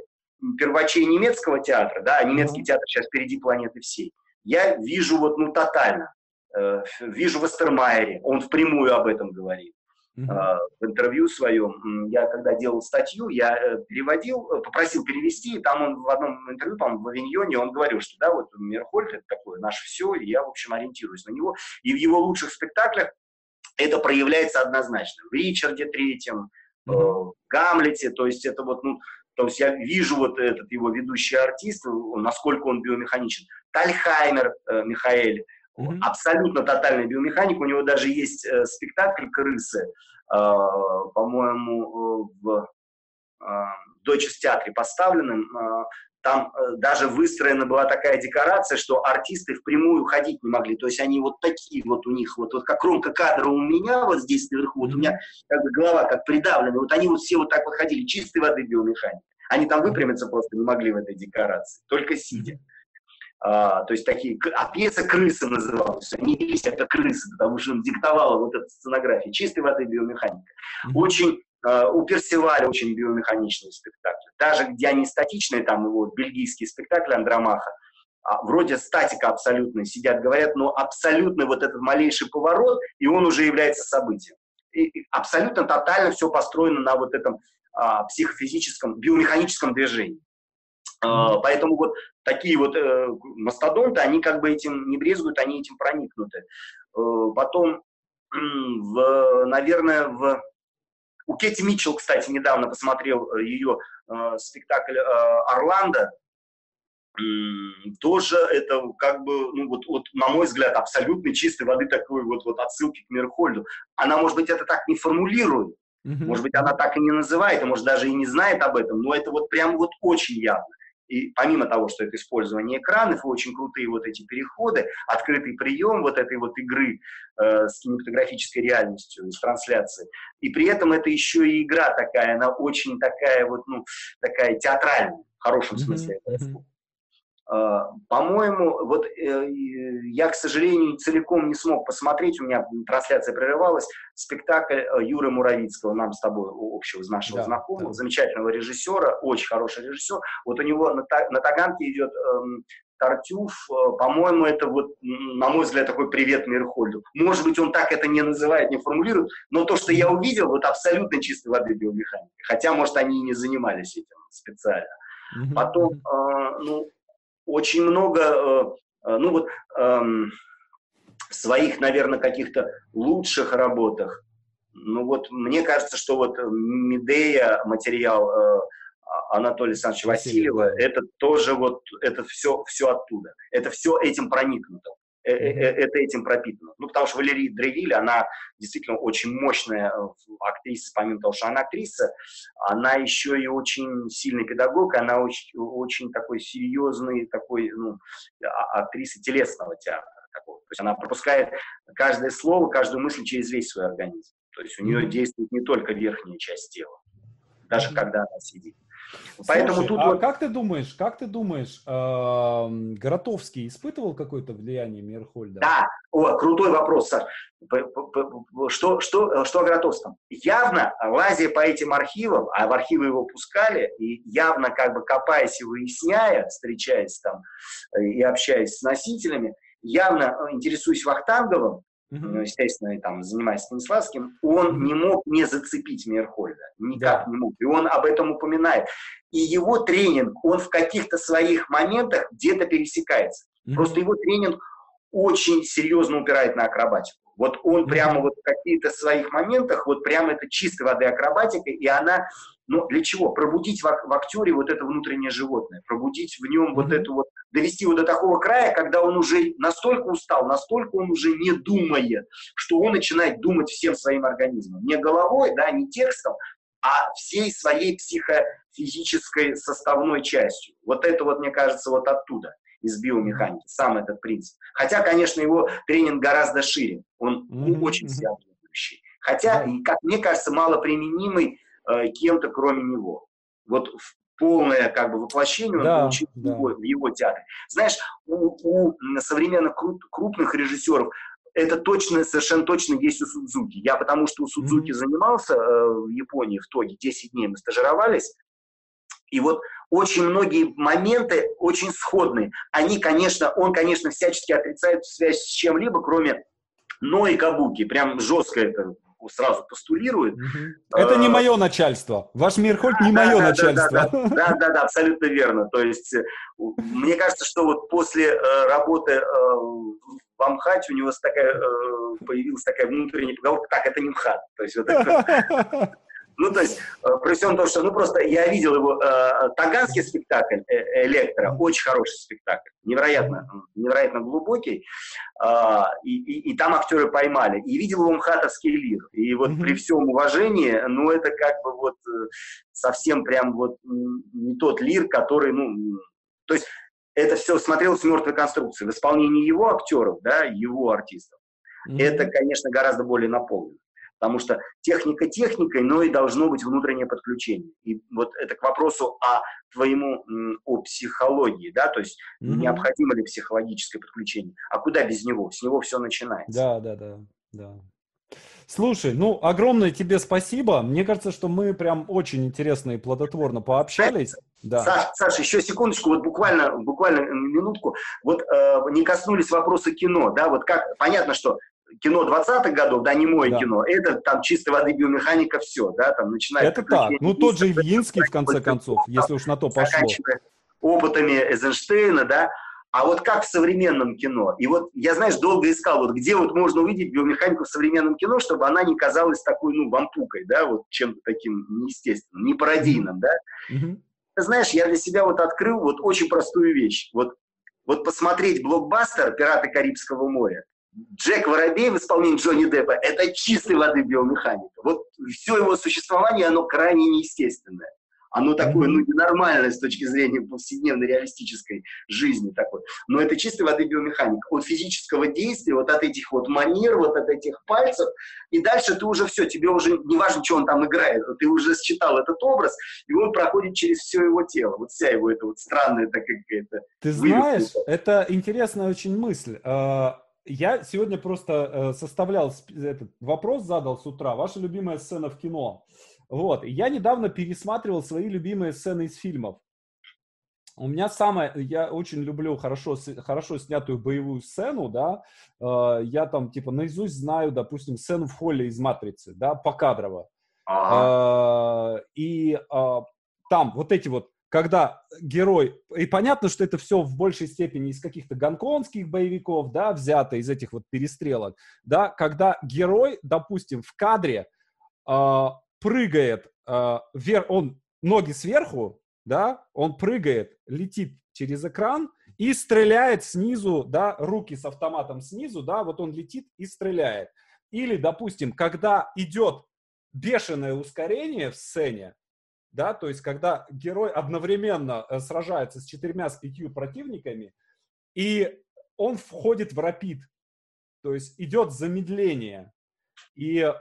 первачей немецкого театра, да, а немецкий театр сейчас впереди планеты всей, я вижу вот, ну, тотально. Э, вижу в Эстермайере, он впрямую об этом говорит. Uh-huh. в интервью своем, я когда делал статью, я э, переводил, э, попросил перевести, и там он в одном интервью, по-моему, в Авиньоне, он говорил, что да, вот Мерхольд это такое наше все, и я, в общем, ориентируюсь на него. И в его лучших спектаклях это проявляется однозначно. В Ричарде Третьем, uh-huh. в Гамлете, то есть это вот, ну, то есть я вижу вот этот его ведущий артист, насколько он биомеханичен. Тальхаймер э, Михаэль, Mm-hmm. Абсолютно тотальная биомеханика. У него даже есть э, спектакль «Крысы», э, по-моему, в э, Дойчес театре поставленным. Э, там э, даже выстроена была такая декорация, что артисты впрямую ходить не могли. То есть они вот такие вот у них, вот, вот как кромка кадра у меня вот здесь наверху, вот у меня как бы голова как придавлена. Вот они вот все вот так вот ходили, чистой воды биомеханика. Они там выпрямиться просто не могли в этой декорации, только сидя. Mm-hmm. А, то есть такие, а пьеса «Крысы» называлась. Они велись это «Крысы», потому что он диктовал вот эту сценографию. Чистой воды биомеханика. Очень Uh, у Персиваля очень биомеханичные спектакли. Даже где они статичные, там его бельгийские спектакли Андромаха, а, вроде статика абсолютная, сидят, говорят, но абсолютно вот этот малейший поворот, и он уже является событием. И, и абсолютно тотально все построено на вот этом а, психофизическом, биомеханическом движении. Uh, поэтому вот такие вот э, мастодонты, они как бы этим не брезгуют, они этим проникнуты. Э, потом, в, наверное, в... у Кэти Митчелл, кстати, недавно посмотрел э, ее э, спектакль э, «Орландо», тоже это как бы, ну вот, вот, на мой взгляд, абсолютно чистой воды такой вот, вот отсылки к Мирхольду. Она, может быть, это так не формулирует, mm-hmm. может быть, она так и не называет, а может, даже и не знает об этом, но это вот прям вот очень явно. И помимо того, что это использование экранов, очень крутые вот эти переходы, открытый прием вот этой вот игры э, с кинематографической реальностью, с трансляцией. И при этом это еще и игра такая, она очень такая вот, ну, такая театральная, в хорошем смысле этого слова. А, по-моему, вот э, я, к сожалению, целиком не смог посмотреть, у меня трансляция прерывалась, спектакль э, Юры Муравицкого, нам с тобой общего, из нашего да, знакомого, да. замечательного режиссера, очень хороший режиссер. Вот у него на, на Таганке идет эм, Тартюф, э, по-моему, это вот, на мой взгляд, такой привет Мирхольду. Может быть, он так это не называет, не формулирует, но то, что я увидел, вот абсолютно чистой воды биомеханики. Хотя, может, они и не занимались этим специально. Потом, э, ну, очень много, э, э, ну вот, эм, своих, наверное, каких-то лучших работах, ну вот, мне кажется, что вот Медея, материал э, Анатолия Александровича Васильева, это тоже вот, это все, все оттуда. Это все этим проникнуто. Это этим пропитано. Ну, потому что Валерия Древиль, она действительно очень мощная актриса, помимо того, что она актриса, она еще и очень сильный педагог, она очень, очень такой серьезный, такой, ну, а, актриса телесного театра. Такого. То есть она пропускает каждое слово, каждую мысль через весь свой организм. То есть у нее действует не только верхняя часть тела, даже когда она сидит. Поэтому Слушай, тут а вот... как ты думаешь, как ты думаешь, э, Гротовский испытывал какое-то влияние Мирхольда? Да, о, крутой вопрос, Саш. Что, что, что о Гротовском? Явно, лазя по этим архивам, а в архивы его пускали, и явно как бы копаясь и выясняя, встречаясь там э, и общаясь с носителями, явно э, интересуясь Вахтанговым, ну, естественно, там, занимаясь Станиславским, он не мог не зацепить Мейерхольда, никак да. не мог. И он об этом упоминает. И его тренинг, он в каких-то своих моментах где-то пересекается. Mm-hmm. Просто его тренинг очень серьезно упирает на акробатику. Вот он mm-hmm. прямо вот в каких-то своих моментах, вот прямо это чистой воды акробатика, и она но для чего? Пробудить в, в актере вот это внутреннее животное, пробудить в нем вот эту вот, довести его до такого края, когда он уже настолько устал, настолько он уже не думает, что он начинает думать всем своим организмом. Не головой, да, не текстом, а всей своей психофизической составной частью. Вот это вот, мне кажется, вот оттуда из биомеханики, сам этот принцип. Хотя, конечно, его тренинг гораздо шире, он mm-hmm. очень всеобъемлющий. Хотя, как мне кажется, малоприменимый кем-то кроме него. Вот в полное как бы воплощение он да, получил да. в, его, в его театре. Знаешь, у, у современных круп, крупных режиссеров это точно, совершенно точно есть у Судзуки. Я потому что у Судзуки mm-hmm. занимался э, в Японии, в Тоге, 10 дней мы стажировались, и вот очень многие моменты очень сходные. Они, конечно, он, конечно, всячески отрицает связь с чем-либо, кроме но и Кабуки. Прям жестко это сразу постулирует. Это не а, мое начальство. Ваш Мирхольд не мое начальство. Да, да, да, абсолютно верно. То есть э, мне кажется, что вот после э, работы э, в Амхате у него такая, появилась такая внутренняя поговорка, так, это не МХАТ. То есть вот это, <laughs> Ну, то есть, э, при всем том, что, ну, просто я видел его, э, таганский спектакль э, «Электро», очень хороший спектакль, невероятно, невероятно глубокий, э, и, и, и там актеры поймали. И видел его МХАТовский лир. И вот mm-hmm. при всем уважении, ну, это как бы вот э, совсем прям вот не тот лир, который, ну, то есть, это все смотрелось в мертвой конструкции. В исполнении его актеров, да, его артистов, mm-hmm. это, конечно, гораздо более наполнено. Потому что техника техникой, но и должно быть внутреннее подключение. И вот это к вопросу о твоему, о психологии, да, то есть mm-hmm. необходимо ли психологическое подключение. А куда без него? С него все начинается. Да, да, да, да. Слушай, ну, огромное тебе спасибо. Мне кажется, что мы прям очень интересно и плодотворно пообщались. Да. Саш, Саша, еще секундочку, вот буквально, буквально минутку. Вот э, не коснулись вопроса кино, да, вот как, понятно, что кино 20-х годов, да, не мое да. кино, это там чистой воды биомеханика все, да, там начинает... Это так, ну тот же Ильинский, в конце концов, если уж на то пошло. опытами Эйзенштейна, да, а вот как в современном кино? И вот я, знаешь, долго искал, вот где вот можно увидеть биомеханику в современном кино, чтобы она не казалась такой, ну, вампукой, да, вот чем-то таким неестественным, не пародийным, да. Mm-hmm. Ты знаешь, я для себя вот открыл вот очень простую вещь. Вот, вот посмотреть блокбастер «Пираты Карибского моря», Джек Воробей в исполнении Джонни Деппа – это чистой воды биомеханика. Вот все его существование, оно крайне неестественное. Оно такое, ну, ненормальное с точки зрения повседневной реалистической жизни такой. Но это чистой воды биомеханика. От физического действия, вот от этих вот манер, вот от этих пальцев, и дальше ты уже все, тебе уже не важно, что он там играет, ты уже считал этот образ, и он проходит через все его тело. Вот вся его эта вот странная такая какая-то... Ты знаешь, это интересная очень мысль а, я сегодня просто э, составлял этот вопрос, задал с утра. Ваша любимая сцена в кино. Вот. я недавно пересматривал свои любимые сцены из фильмов. У меня самое, я очень люблю хорошо, хорошо снятую боевую сцену, да, э, я там типа наизусть знаю, допустим, сцену в холле из «Матрицы», да, покадрово. Ага. Э, и там вот эти вот когда герой, и понятно, что это все в большей степени из каких-то гонконгских боевиков, да, взято из этих вот перестрелок, да, когда герой, допустим, в кадре э, прыгает э, вверх, он ноги сверху, да, он прыгает, летит через экран и стреляет снизу, да, руки с автоматом снизу, да, вот он летит и стреляет. Или, допустим, когда идет бешеное ускорение в сцене, да, то есть когда герой одновременно э, сражается с четырьмя, с пятью противниками, и он входит в рапид, то есть идет замедление, и э,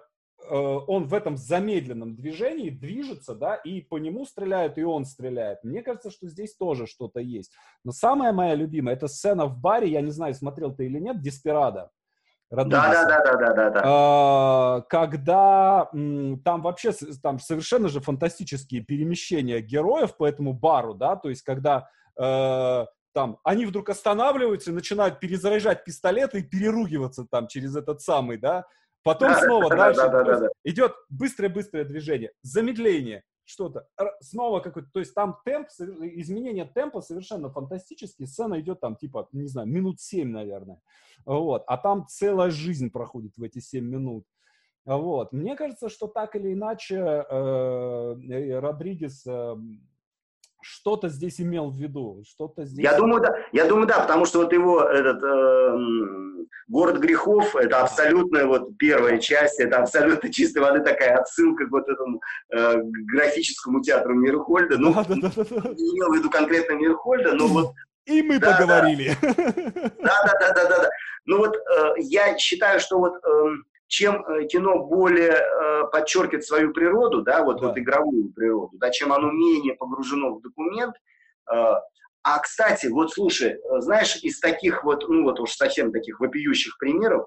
он в этом замедленном движении движется, да, и по нему стреляют, и он стреляет. Мне кажется, что здесь тоже что-то есть. Но самая моя любимая, это сцена в баре, я не знаю, смотрел ты или нет, Деспирада. Да, да, да, да, да, да, да. А, когда м, там вообще там совершенно же фантастические перемещения героев по этому бару, да, то есть когда э, там они вдруг останавливаются и начинают перезаряжать пистолеты и переругиваться там через этот самый, да, потом да, снова да, дальше да, да, да, да. идет быстрое-быстрое движение, замедление, что-то, снова какой-то, то есть там темп, изменение темпа совершенно фантастический, сцена идет там типа, не знаю, минут 7, наверное, вот, а там целая жизнь проходит в эти 7 минут. Вот. Мне кажется, что так или иначе э, э Родригес э, что-то здесь имел в виду, что-то здесь... Я думаю, да, я думаю, да, потому что вот его этот э, город грехов, это абсолютно вот первая часть, это абсолютно чистой воды такая отсылка к вот этому э, графическому театру Мирхольда. Ну, да, да, да, да. не имел в виду конкретно Мирхольда, но вот... И мы да, поговорили. Да, да, да, да, да, да. Ну вот э, я считаю, что вот э, чем э, кино более э, подчеркивает свою природу, да, вот, да. вот игровую природу, да, чем оно менее погружено в документ. Э, а, кстати, вот слушай, знаешь, из таких вот, ну вот уж совсем таких вопиющих примеров,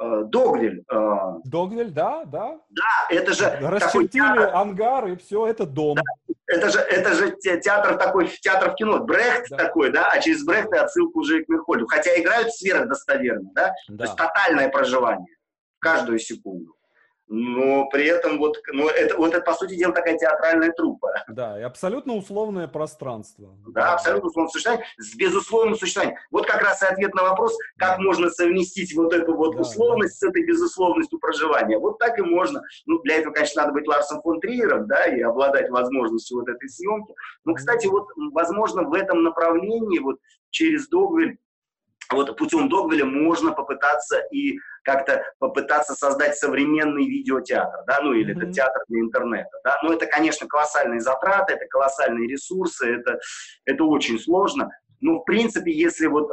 э, Догвиль. Э, Догвиль, да, да. Да, это же... Расчертили театр, ангар, и все, это дом. Да, это же, это же театр такой, театр в кино. Брехт да. такой, да, а через Брехта отсылку уже к Мирхольду. Хотя играют сверхдостоверно, да? да. То есть тотальное проживание каждую секунду. Но при этом вот, ну, это, вот это, по сути дела, такая театральная трупа. Да, и абсолютно условное пространство. Да, абсолютно условное существование с безусловным существованием. Вот как раз и ответ на вопрос, как можно совместить вот эту вот да, условность да. с этой безусловностью проживания. Вот так и можно. Ну, для этого, конечно, надо быть Ларсом фон Триером, да, и обладать возможностью вот этой съемки. Но, кстати, вот, возможно, в этом направлении, вот через Догвиль, вот путем Догвиля можно попытаться и как-то попытаться создать современный видеотеатр, да, ну или mm-hmm. это театр для интернета, да, но это, конечно, колоссальные затраты, это колоссальные ресурсы, это, это очень сложно, но, в принципе, если вот,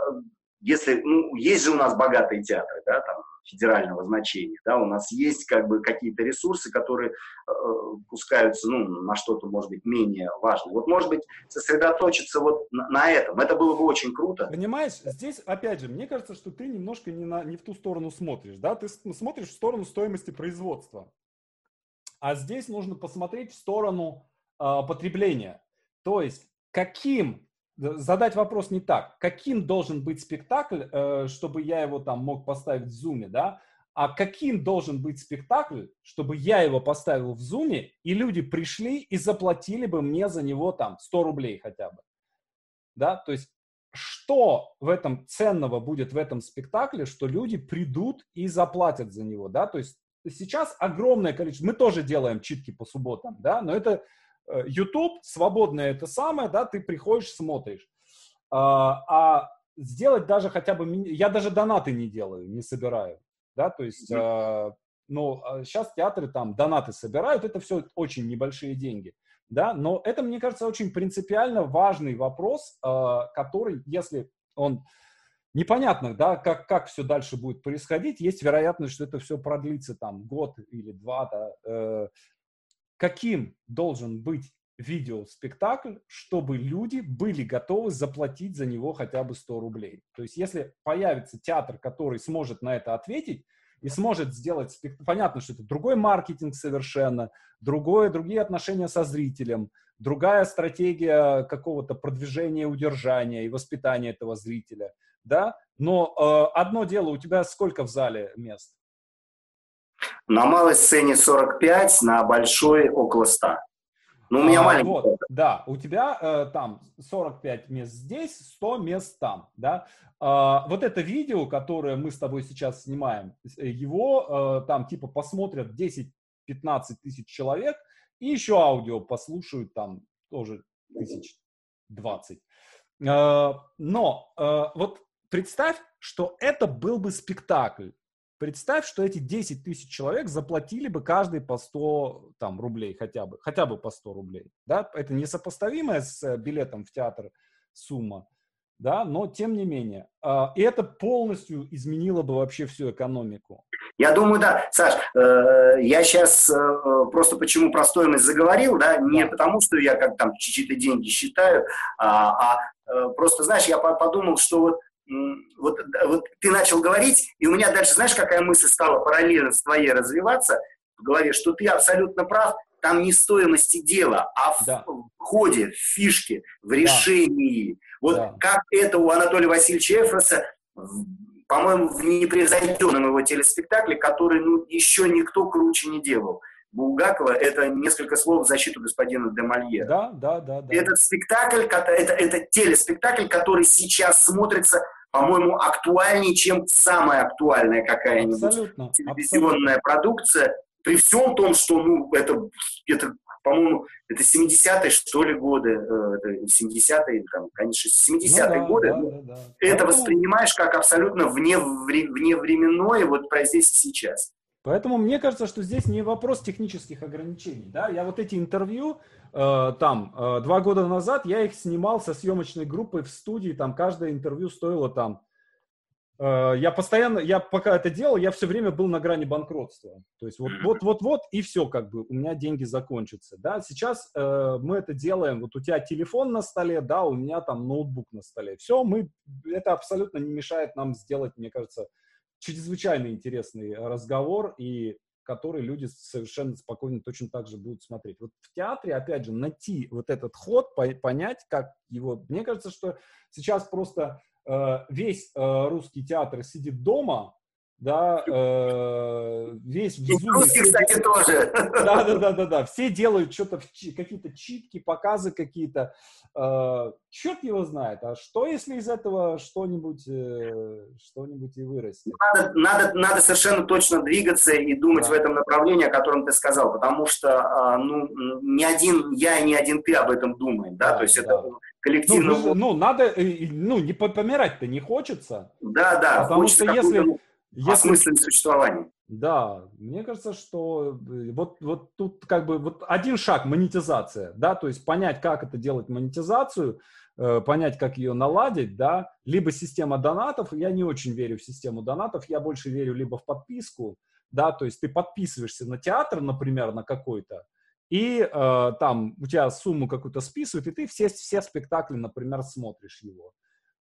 если, ну, есть же у нас богатые театры, да, там, федерального значения. Да, у нас есть как бы какие-то ресурсы, которые э, пускаются ну, на что-то, может быть, менее важное. Вот, может быть, сосредоточиться вот на, на этом. Это было бы очень круто. Понимаешь, здесь, опять же, мне кажется, что ты немножко не, на, не в ту сторону смотришь. Да? Ты смотришь в сторону стоимости производства. А здесь нужно посмотреть в сторону э, потребления. То есть, каким задать вопрос не так, каким должен быть спектакль, э, чтобы я его там мог поставить в зуме, да, а каким должен быть спектакль, чтобы я его поставил в зуме, и люди пришли и заплатили бы мне за него там 100 рублей хотя бы. Да, то есть что в этом ценного будет в этом спектакле, что люди придут и заплатят за него, да, то есть сейчас огромное количество, мы тоже делаем читки по субботам, да, но это Э, YouTube, свободное это самое, да, ты приходишь, смотришь. А, а сделать даже хотя бы, я даже донаты не делаю, не собираю, да, то есть, mm-hmm. ну, сейчас театры там донаты собирают, это все очень небольшие деньги, да, но это, мне кажется, очень принципиально важный вопрос, а, который, если он непонятно, да, как, как все дальше будет происходить, есть вероятность, что это все продлится там год или два, да, э, каким должен быть видеоспектакль, чтобы люди были готовы заплатить за него хотя бы 100 рублей. То есть если появится театр, который сможет на это ответить и сможет сделать спектакль, понятно, что это другой маркетинг совершенно, другое, другие отношения со зрителем, другая стратегия какого-то продвижения, удержания и воспитания этого зрителя, да, но э, одно дело, у тебя сколько в зале мест? На малой сцене 45, на большой около 100. Ну, у меня а, маленький. Вот, да, у тебя э, там 45 мест здесь, 100 мест там, да. А, вот это видео, которое мы с тобой сейчас снимаем, его э, там типа посмотрят 10-15 тысяч человек, и еще аудио послушают там тоже тысяч 20. Но вот представь, что это был бы спектакль. Представь, что эти 10 тысяч человек заплатили бы каждый по 100 там, рублей хотя бы, хотя бы по 100 рублей. Да? Это несопоставимая с э, билетом в театр сумма, да, но тем не менее. А, и это полностью изменило бы вообще всю экономику. Я думаю, да. Саш, э, я сейчас э, просто почему про стоимость заговорил, да, не потому, что я как там чьи-то деньги считаю, а, а просто, знаешь, я подумал, что вот вот, вот ты начал говорить, и у меня дальше, знаешь, какая мысль стала параллельно с твоей развиваться в голове, что ты абсолютно прав, там не стоимости дела, а в, да. в ходе, в фишке, в решении. Да. Вот да. как это у Анатолия Васильевича Эфроса, по-моему, в непревзойденном его телеспектакле, который ну, еще никто круче не делал. Булгакова – это несколько слов в защиту господина де Мольера. Да, да, да. да. Этот спектакль, это, это телеспектакль, который сейчас смотрится по-моему, актуальнее, чем самая актуальная какая-нибудь абсолютно, телевизионная абсолютно. продукция. При всем том, что, ну, это, это по-моему, это 70-е, что ли, годы, э, это 70-е, там, конечно, 70-е ну, да, годы. Да, да, да. Это Поэтому... воспринимаешь как абсолютно вне, вне временное, вот про здесь и сейчас. Поэтому мне кажется, что здесь не вопрос технических ограничений. Да? Я вот эти интервью э, там э, два года назад, я их снимал со съемочной группой в студии, там каждое интервью стоило там э, я постоянно, я пока это делал, я все время был на грани банкротства. То есть вот, вот, вот, вот, и все, как бы, у меня деньги закончатся, да. Сейчас э, мы это делаем, вот у тебя телефон на столе, да, у меня там ноутбук на столе. Все, мы, это абсолютно не мешает нам сделать, мне кажется, чрезвычайно интересный разговор, и который люди совершенно спокойно точно так же будут смотреть. Вот в театре, опять же, найти вот этот ход, понять, как его... Мне кажется, что сейчас просто э, весь э, русский театр сидит дома, да, э, весь в зуме. Русский, кстати, тоже. Да, да, да, да, да. Все делают что-то, какие-то читки, показы какие-то. Э, черт его знает. А что, если из этого что-нибудь, э, что-нибудь и вырастет? Надо, надо, надо совершенно точно двигаться и думать да. в этом направлении, о котором ты сказал, потому что, э, ну, ни один я и ни один ты об этом думаем, да, да то есть да. это коллективно. Ну, ну, надо, э, ну, не помирать-то не хочется. Да, да. Потому что если если... осмысленность существования. Да, мне кажется, что э, вот, вот тут как бы вот один шаг монетизация, да, то есть понять, как это делать монетизацию, э, понять, как ее наладить, да, либо система донатов, я не очень верю в систему донатов, я больше верю либо в подписку, да, то есть ты подписываешься на театр, например, на какой-то, и э, там у тебя сумму какую-то списывают, и ты все, все спектакли, например, смотришь его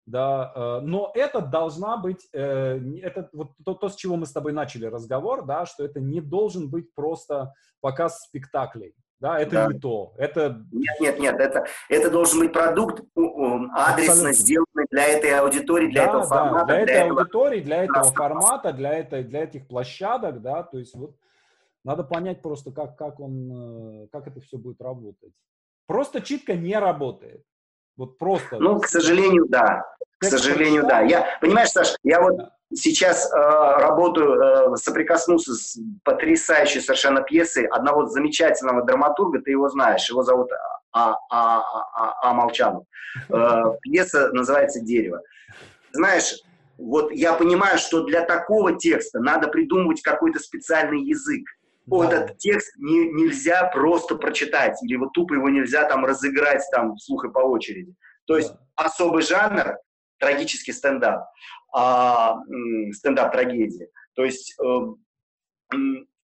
да, э, но это должна быть, э, это вот то, то, с чего мы с тобой начали разговор, да, что это не должен быть просто показ спектаклей, да, это да. не то, это... Нет, нет, нет, это, это должен быть продукт адресно Абсолютно. сделанный для этой аудитории, для да, этого формата. Да, для, для этой этого... аудитории, для этого формата, для, этой, для этих площадок, да, то есть вот надо понять просто, как, как он, э, как это все будет работать. Просто читка не работает. Вот просто. Ну, к сожалению, да. К сожалению, да. Я, понимаешь, Саш, я вот сейчас э, работаю, э, соприкоснулся с потрясающей совершенно пьесой одного замечательного драматурга, ты его знаешь, его зовут А, а, а, а Молчанов. Э, пьеса называется «Дерево». Знаешь, вот я понимаю, что для такого текста надо придумывать какой-то специальный язык. Да. Этот текст не, нельзя просто прочитать, или вот тупо его нельзя там разыграть там вслух и по очереди. То есть да. особый жанр, трагический стендап, а, стендап-трагедия. То есть э,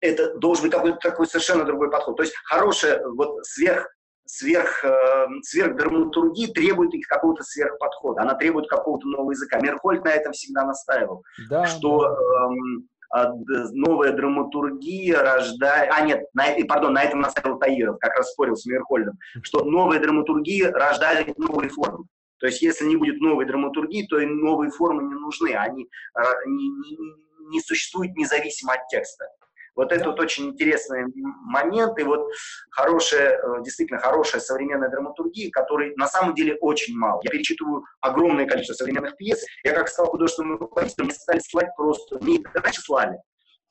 это должен быть какой-то такой совершенно другой подход. То есть хорошая, вот сверх, сверх, э, сверхдраматургии требует какого-то сверхподхода. Она требует какого-то нового языка. Мерхольд на этом всегда настаивал, да, что да. Эм, новая драматургия рождает... А, нет, на, пардон, на этом настаивал Таиров, как раз спорил с Мирхольдом, что новая драматургия рождает новые формы. То есть, если не будет новой драматургии, то и новые формы не нужны, они а, не, не, не существуют независимо от текста. Вот это вот очень интересный момент, и вот хорошая, э, действительно хорошая современная драматургия, которой на самом деле очень мало. Я перечитываю огромное количество современных пьес. Я как стал художественным руководителем, мне стали слать просто, мне раньше слали,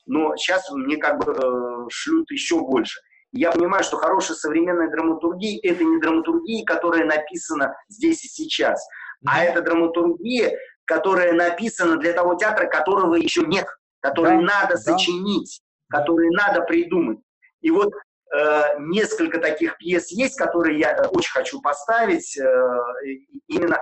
но сейчас мне как бы э, шлют еще больше. Я понимаю, что хорошая современная драматургия – это не драматургия, которая написана здесь и сейчас, а это драматургия, которая написана для того театра, которого еще нет, который да, надо да. сочинить, да. который надо придумать. И вот э, несколько таких пьес есть, которые я э, очень хочу поставить, э, именно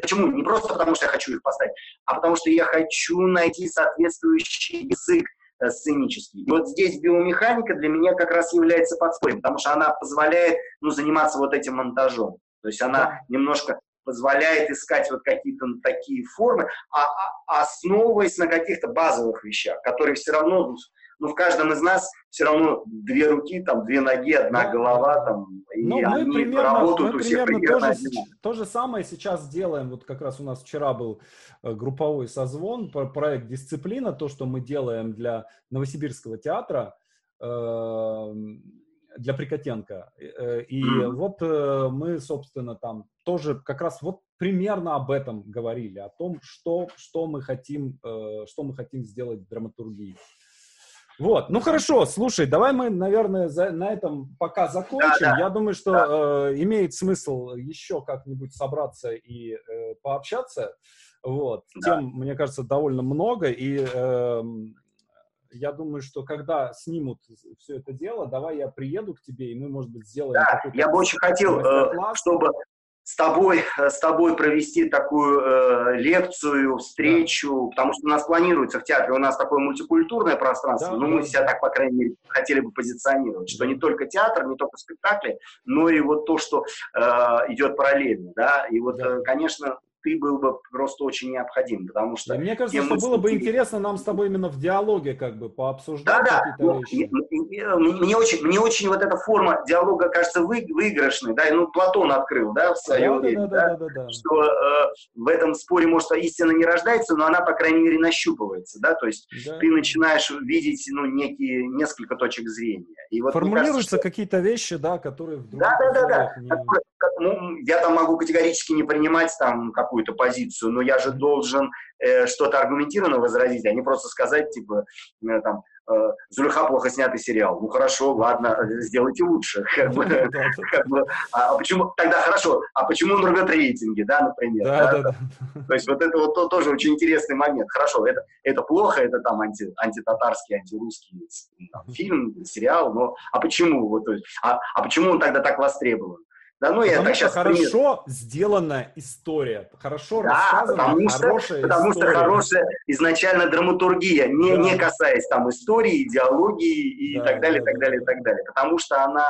Почему? Не просто потому, что я хочу их поставить, а потому что я хочу найти соответствующий язык э, сценический. И вот здесь биомеханика для меня как раз является подспорьем, потому что она позволяет ну, заниматься вот этим монтажом. То есть она немножко позволяет искать вот какие-то такие формы, а, а, основываясь на каких-то базовых вещах, которые все равно, ну, в каждом из нас все равно две руки, там, две ноги, одна да. голова, там, и ну, мы они примерно, работают мы у всех примерно, то, же, то же самое сейчас делаем, вот как раз у нас вчера был э, групповой созвон, проект «Дисциплина», то, что мы делаем для Новосибирского театра, эм, для Прикотенко. И mm. вот э, мы, собственно, там тоже как раз вот примерно об этом говорили, о том, что, что, мы, хотим, что мы хотим сделать в драматургии. Вот, ну хорошо, слушай, давай мы, наверное, за, на этом пока закончим. Да, да. Я думаю, что да. э, имеет смысл еще как-нибудь собраться и э, пообщаться. Вот, да. тем, мне кажется, довольно много, и э, я думаю, что когда снимут все это дело, давай я приеду к тебе, и мы, может быть, сделаем... Да, я бы очень хотел, э, чтобы с тобой, э, с тобой провести такую э, лекцию, встречу, да. потому что у нас планируется в театре, у нас такое мультикультурное пространство, да, но да. мы себя так, по крайней мере, хотели бы позиционировать, что не только театр, не только спектакли, но и вот то, что э, идет параллельно, да, и вот, да. Э, конечно, ты был бы просто очень необходим, потому что... И мне кажется, что было бы интересно нам с тобой именно в диалоге как бы пообсуждать да, какие-то ну, вещи. Мне очень, мне очень вот эта форма диалога кажется вы, выигрышной, да, ну Платон открыл, да, в свое да, время, да, да, да, да, да, что э, в этом споре, может, истина не рождается, но она, по крайней мере, нащупывается, да, то есть да. ты начинаешь видеть, ну, некие, несколько точек зрения. И вот, Формулируются кажется, какие-то вещи, да, которые... Да, да, да, да. Не... Ну, я там могу категорически не принимать там какую-то позицию, но я же должен э, что-то аргументированно возразить, а не просто сказать, типа, э, там, э, Зулиха плохо снятый сериал. Ну хорошо, ладно, сделайте лучше. <laughs> Как бы, как бы, а, а почему тогда хорошо? А почему он рвет рейтинги, да, например? Да, да, да. То есть вот это вот то, тоже очень интересный момент. Хорошо, это, это плохо, это там анти, антитатарский, антирусский там, фильм, сериал, но а почему? Вот, то есть, а, а почему он тогда так востребован? Да, ну, потому я что хорошо пример. сделанная история, хорошо да, рассказана, потому что, хорошая Потому история. что хорошая изначально драматургия, не, да. не касаясь там истории, идеологии и да, так далее, да, так далее, да. так далее. Потому что она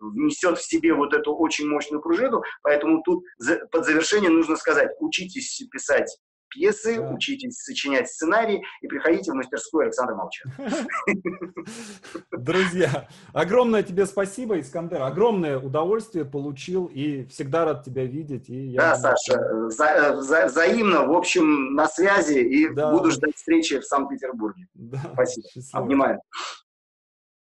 внесет в себе вот эту очень мощную пружину, поэтому тут под завершение нужно сказать, учитесь писать пьесы, да. учитесь сочинять сценарии и приходите в мастерскую Александра Молчана. Друзья, огромное тебе спасибо, Искандер. Огромное удовольствие получил и всегда рад тебя видеть. И да, думаю, Саша, за, за, взаимно, в общем, на связи и да. буду ждать встречи в Санкт-Петербурге. Да. Спасибо. Счастливо. Обнимаю.